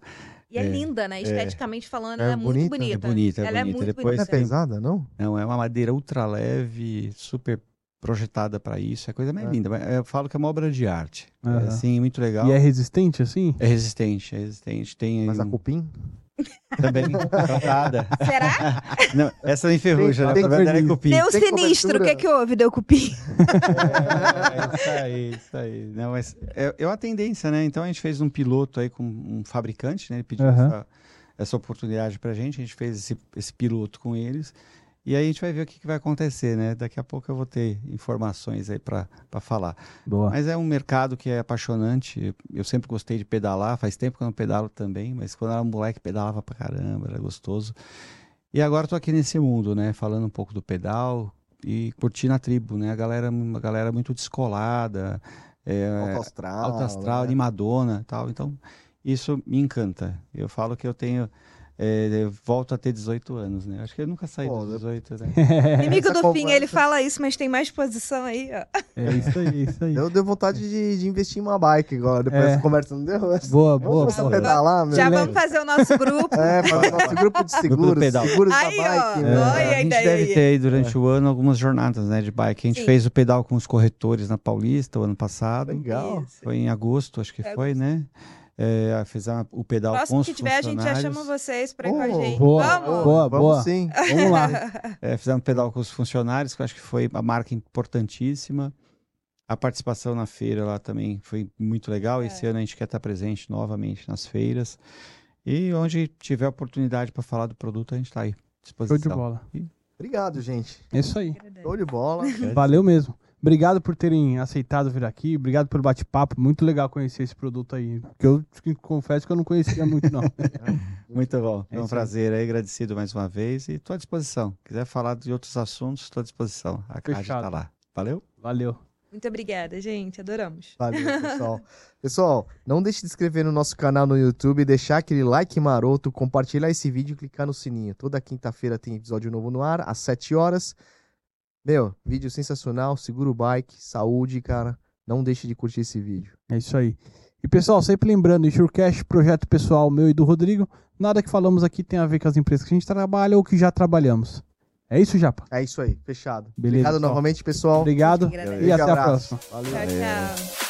E é, É, linda, né? Esteticamente falando, É ela é muito bonita, bonita. é bonita, é ela bonita. é muito Depois Não é bonita. tem- pesada, não? Não, é uma madeira ultra leve, super projetada para isso. É a coisa mais É. linda. Eu falo que é uma obra de arte. É, Aham. assim, muito legal. E é resistente, assim? É resistente, é resistente. Tem Mas a um- cupim? Também tratada. *laughs* Será? Não, essa enferruja, Tem- né? tem verdade é cupim. Deu Tem sinistro. O que, que houve? Deu cupim. É, isso aí, isso aí. Não, mas é, é uma tendência, né? Então a gente fez um piloto aí com um fabricante, né? Ele pediu Aham. essa, essa oportunidade pra gente, a gente fez esse, esse piloto com eles. E aí a gente vai ver o que, que vai acontecer, né? Daqui a pouco eu vou ter informações aí pra pra falar. Boa. Mas é um mercado que é apaixonante. Eu sempre gostei de pedalar, faz tempo que eu não pedalo também, mas quando eu era moleque pedalava pra caramba, era gostoso. E agora eu tô aqui nesse mundo, né? Falando um pouco do pedal e curtindo a tribo, né? A galera, uma galera muito descolada, é, Alto astral. alta astral, né? animadona e tal. Então, isso me encanta. Eu falo que eu tenho. É, eu volto a ter 18 anos, né? Acho que eu nunca saí Pô, dos 18, né? *laughs* Inimigo do fim, ele fala isso, mas tem mais posição aí, ó. É isso aí, é isso aí. Deu, deu vontade de, de investir em uma bike agora, depois É. dessa conversa não deu? Boa, Vamos boa, boa. pedalar, meu. Já vamos fazer o nosso grupo. É, para o nosso grupo de seguros, pedal. seguros Aí, da ó. bike. É. né? Olha a a gente deve aí. ter aí durante o ano algumas jornadas né, de bike. A gente Sim. fez o pedal com os corretores na Paulista o ano passado. Legal. Isso. Foi em agosto, acho que É foi, né? É, fizemos o pedal com Próximo os que tiver, a gente já chama vocês pra ir com a gente. boa, Vamos! boa. Vamos sim. *laughs* Vamos lá. É, fizemos pedal com os funcionários, que eu acho que foi uma marca importantíssima. A participação na feira lá também foi muito legal. Esse É. ano a gente quer estar presente novamente nas feiras. E onde tiver oportunidade para falar do produto, a gente está aí. à Show Disposição. de bola. Obrigado, gente. É isso aí. Show de bola. Valeu mesmo. Obrigado por terem aceitado vir aqui. Obrigado pelo bate-papo. Muito legal conhecer esse produto aí. Porque eu confesso que eu não conhecia muito, não. *laughs* Muito bom. É É um prazer aí, agradecido mais uma vez e estou à disposição. Quiser falar de outros assuntos, estou à disposição. A Cádia Fechado. está lá. Valeu? Valeu. Muito obrigada, gente. Adoramos. Valeu, *laughs* pessoal. Pessoal, não deixe de inscrever no nosso canal no YouTube, deixar aquele like maroto, compartilhar esse vídeo e clicar no sininho. Toda quinta-feira tem episódio novo no ar, às 7 horas. Meu, vídeo sensacional, seguro bike, saúde, cara. Não deixe de curtir esse vídeo. É isso aí. E pessoal, sempre lembrando, Insurecast, projeto pessoal meu e do Rodrigo, nada que falamos aqui tem a ver com as empresas que a gente trabalha ou que já trabalhamos. É isso, Japa? É isso aí, fechado. Beleza, Obrigado pessoal. novamente, pessoal. Obrigado e até a abraço. próxima. Valeu. Tchau, tchau.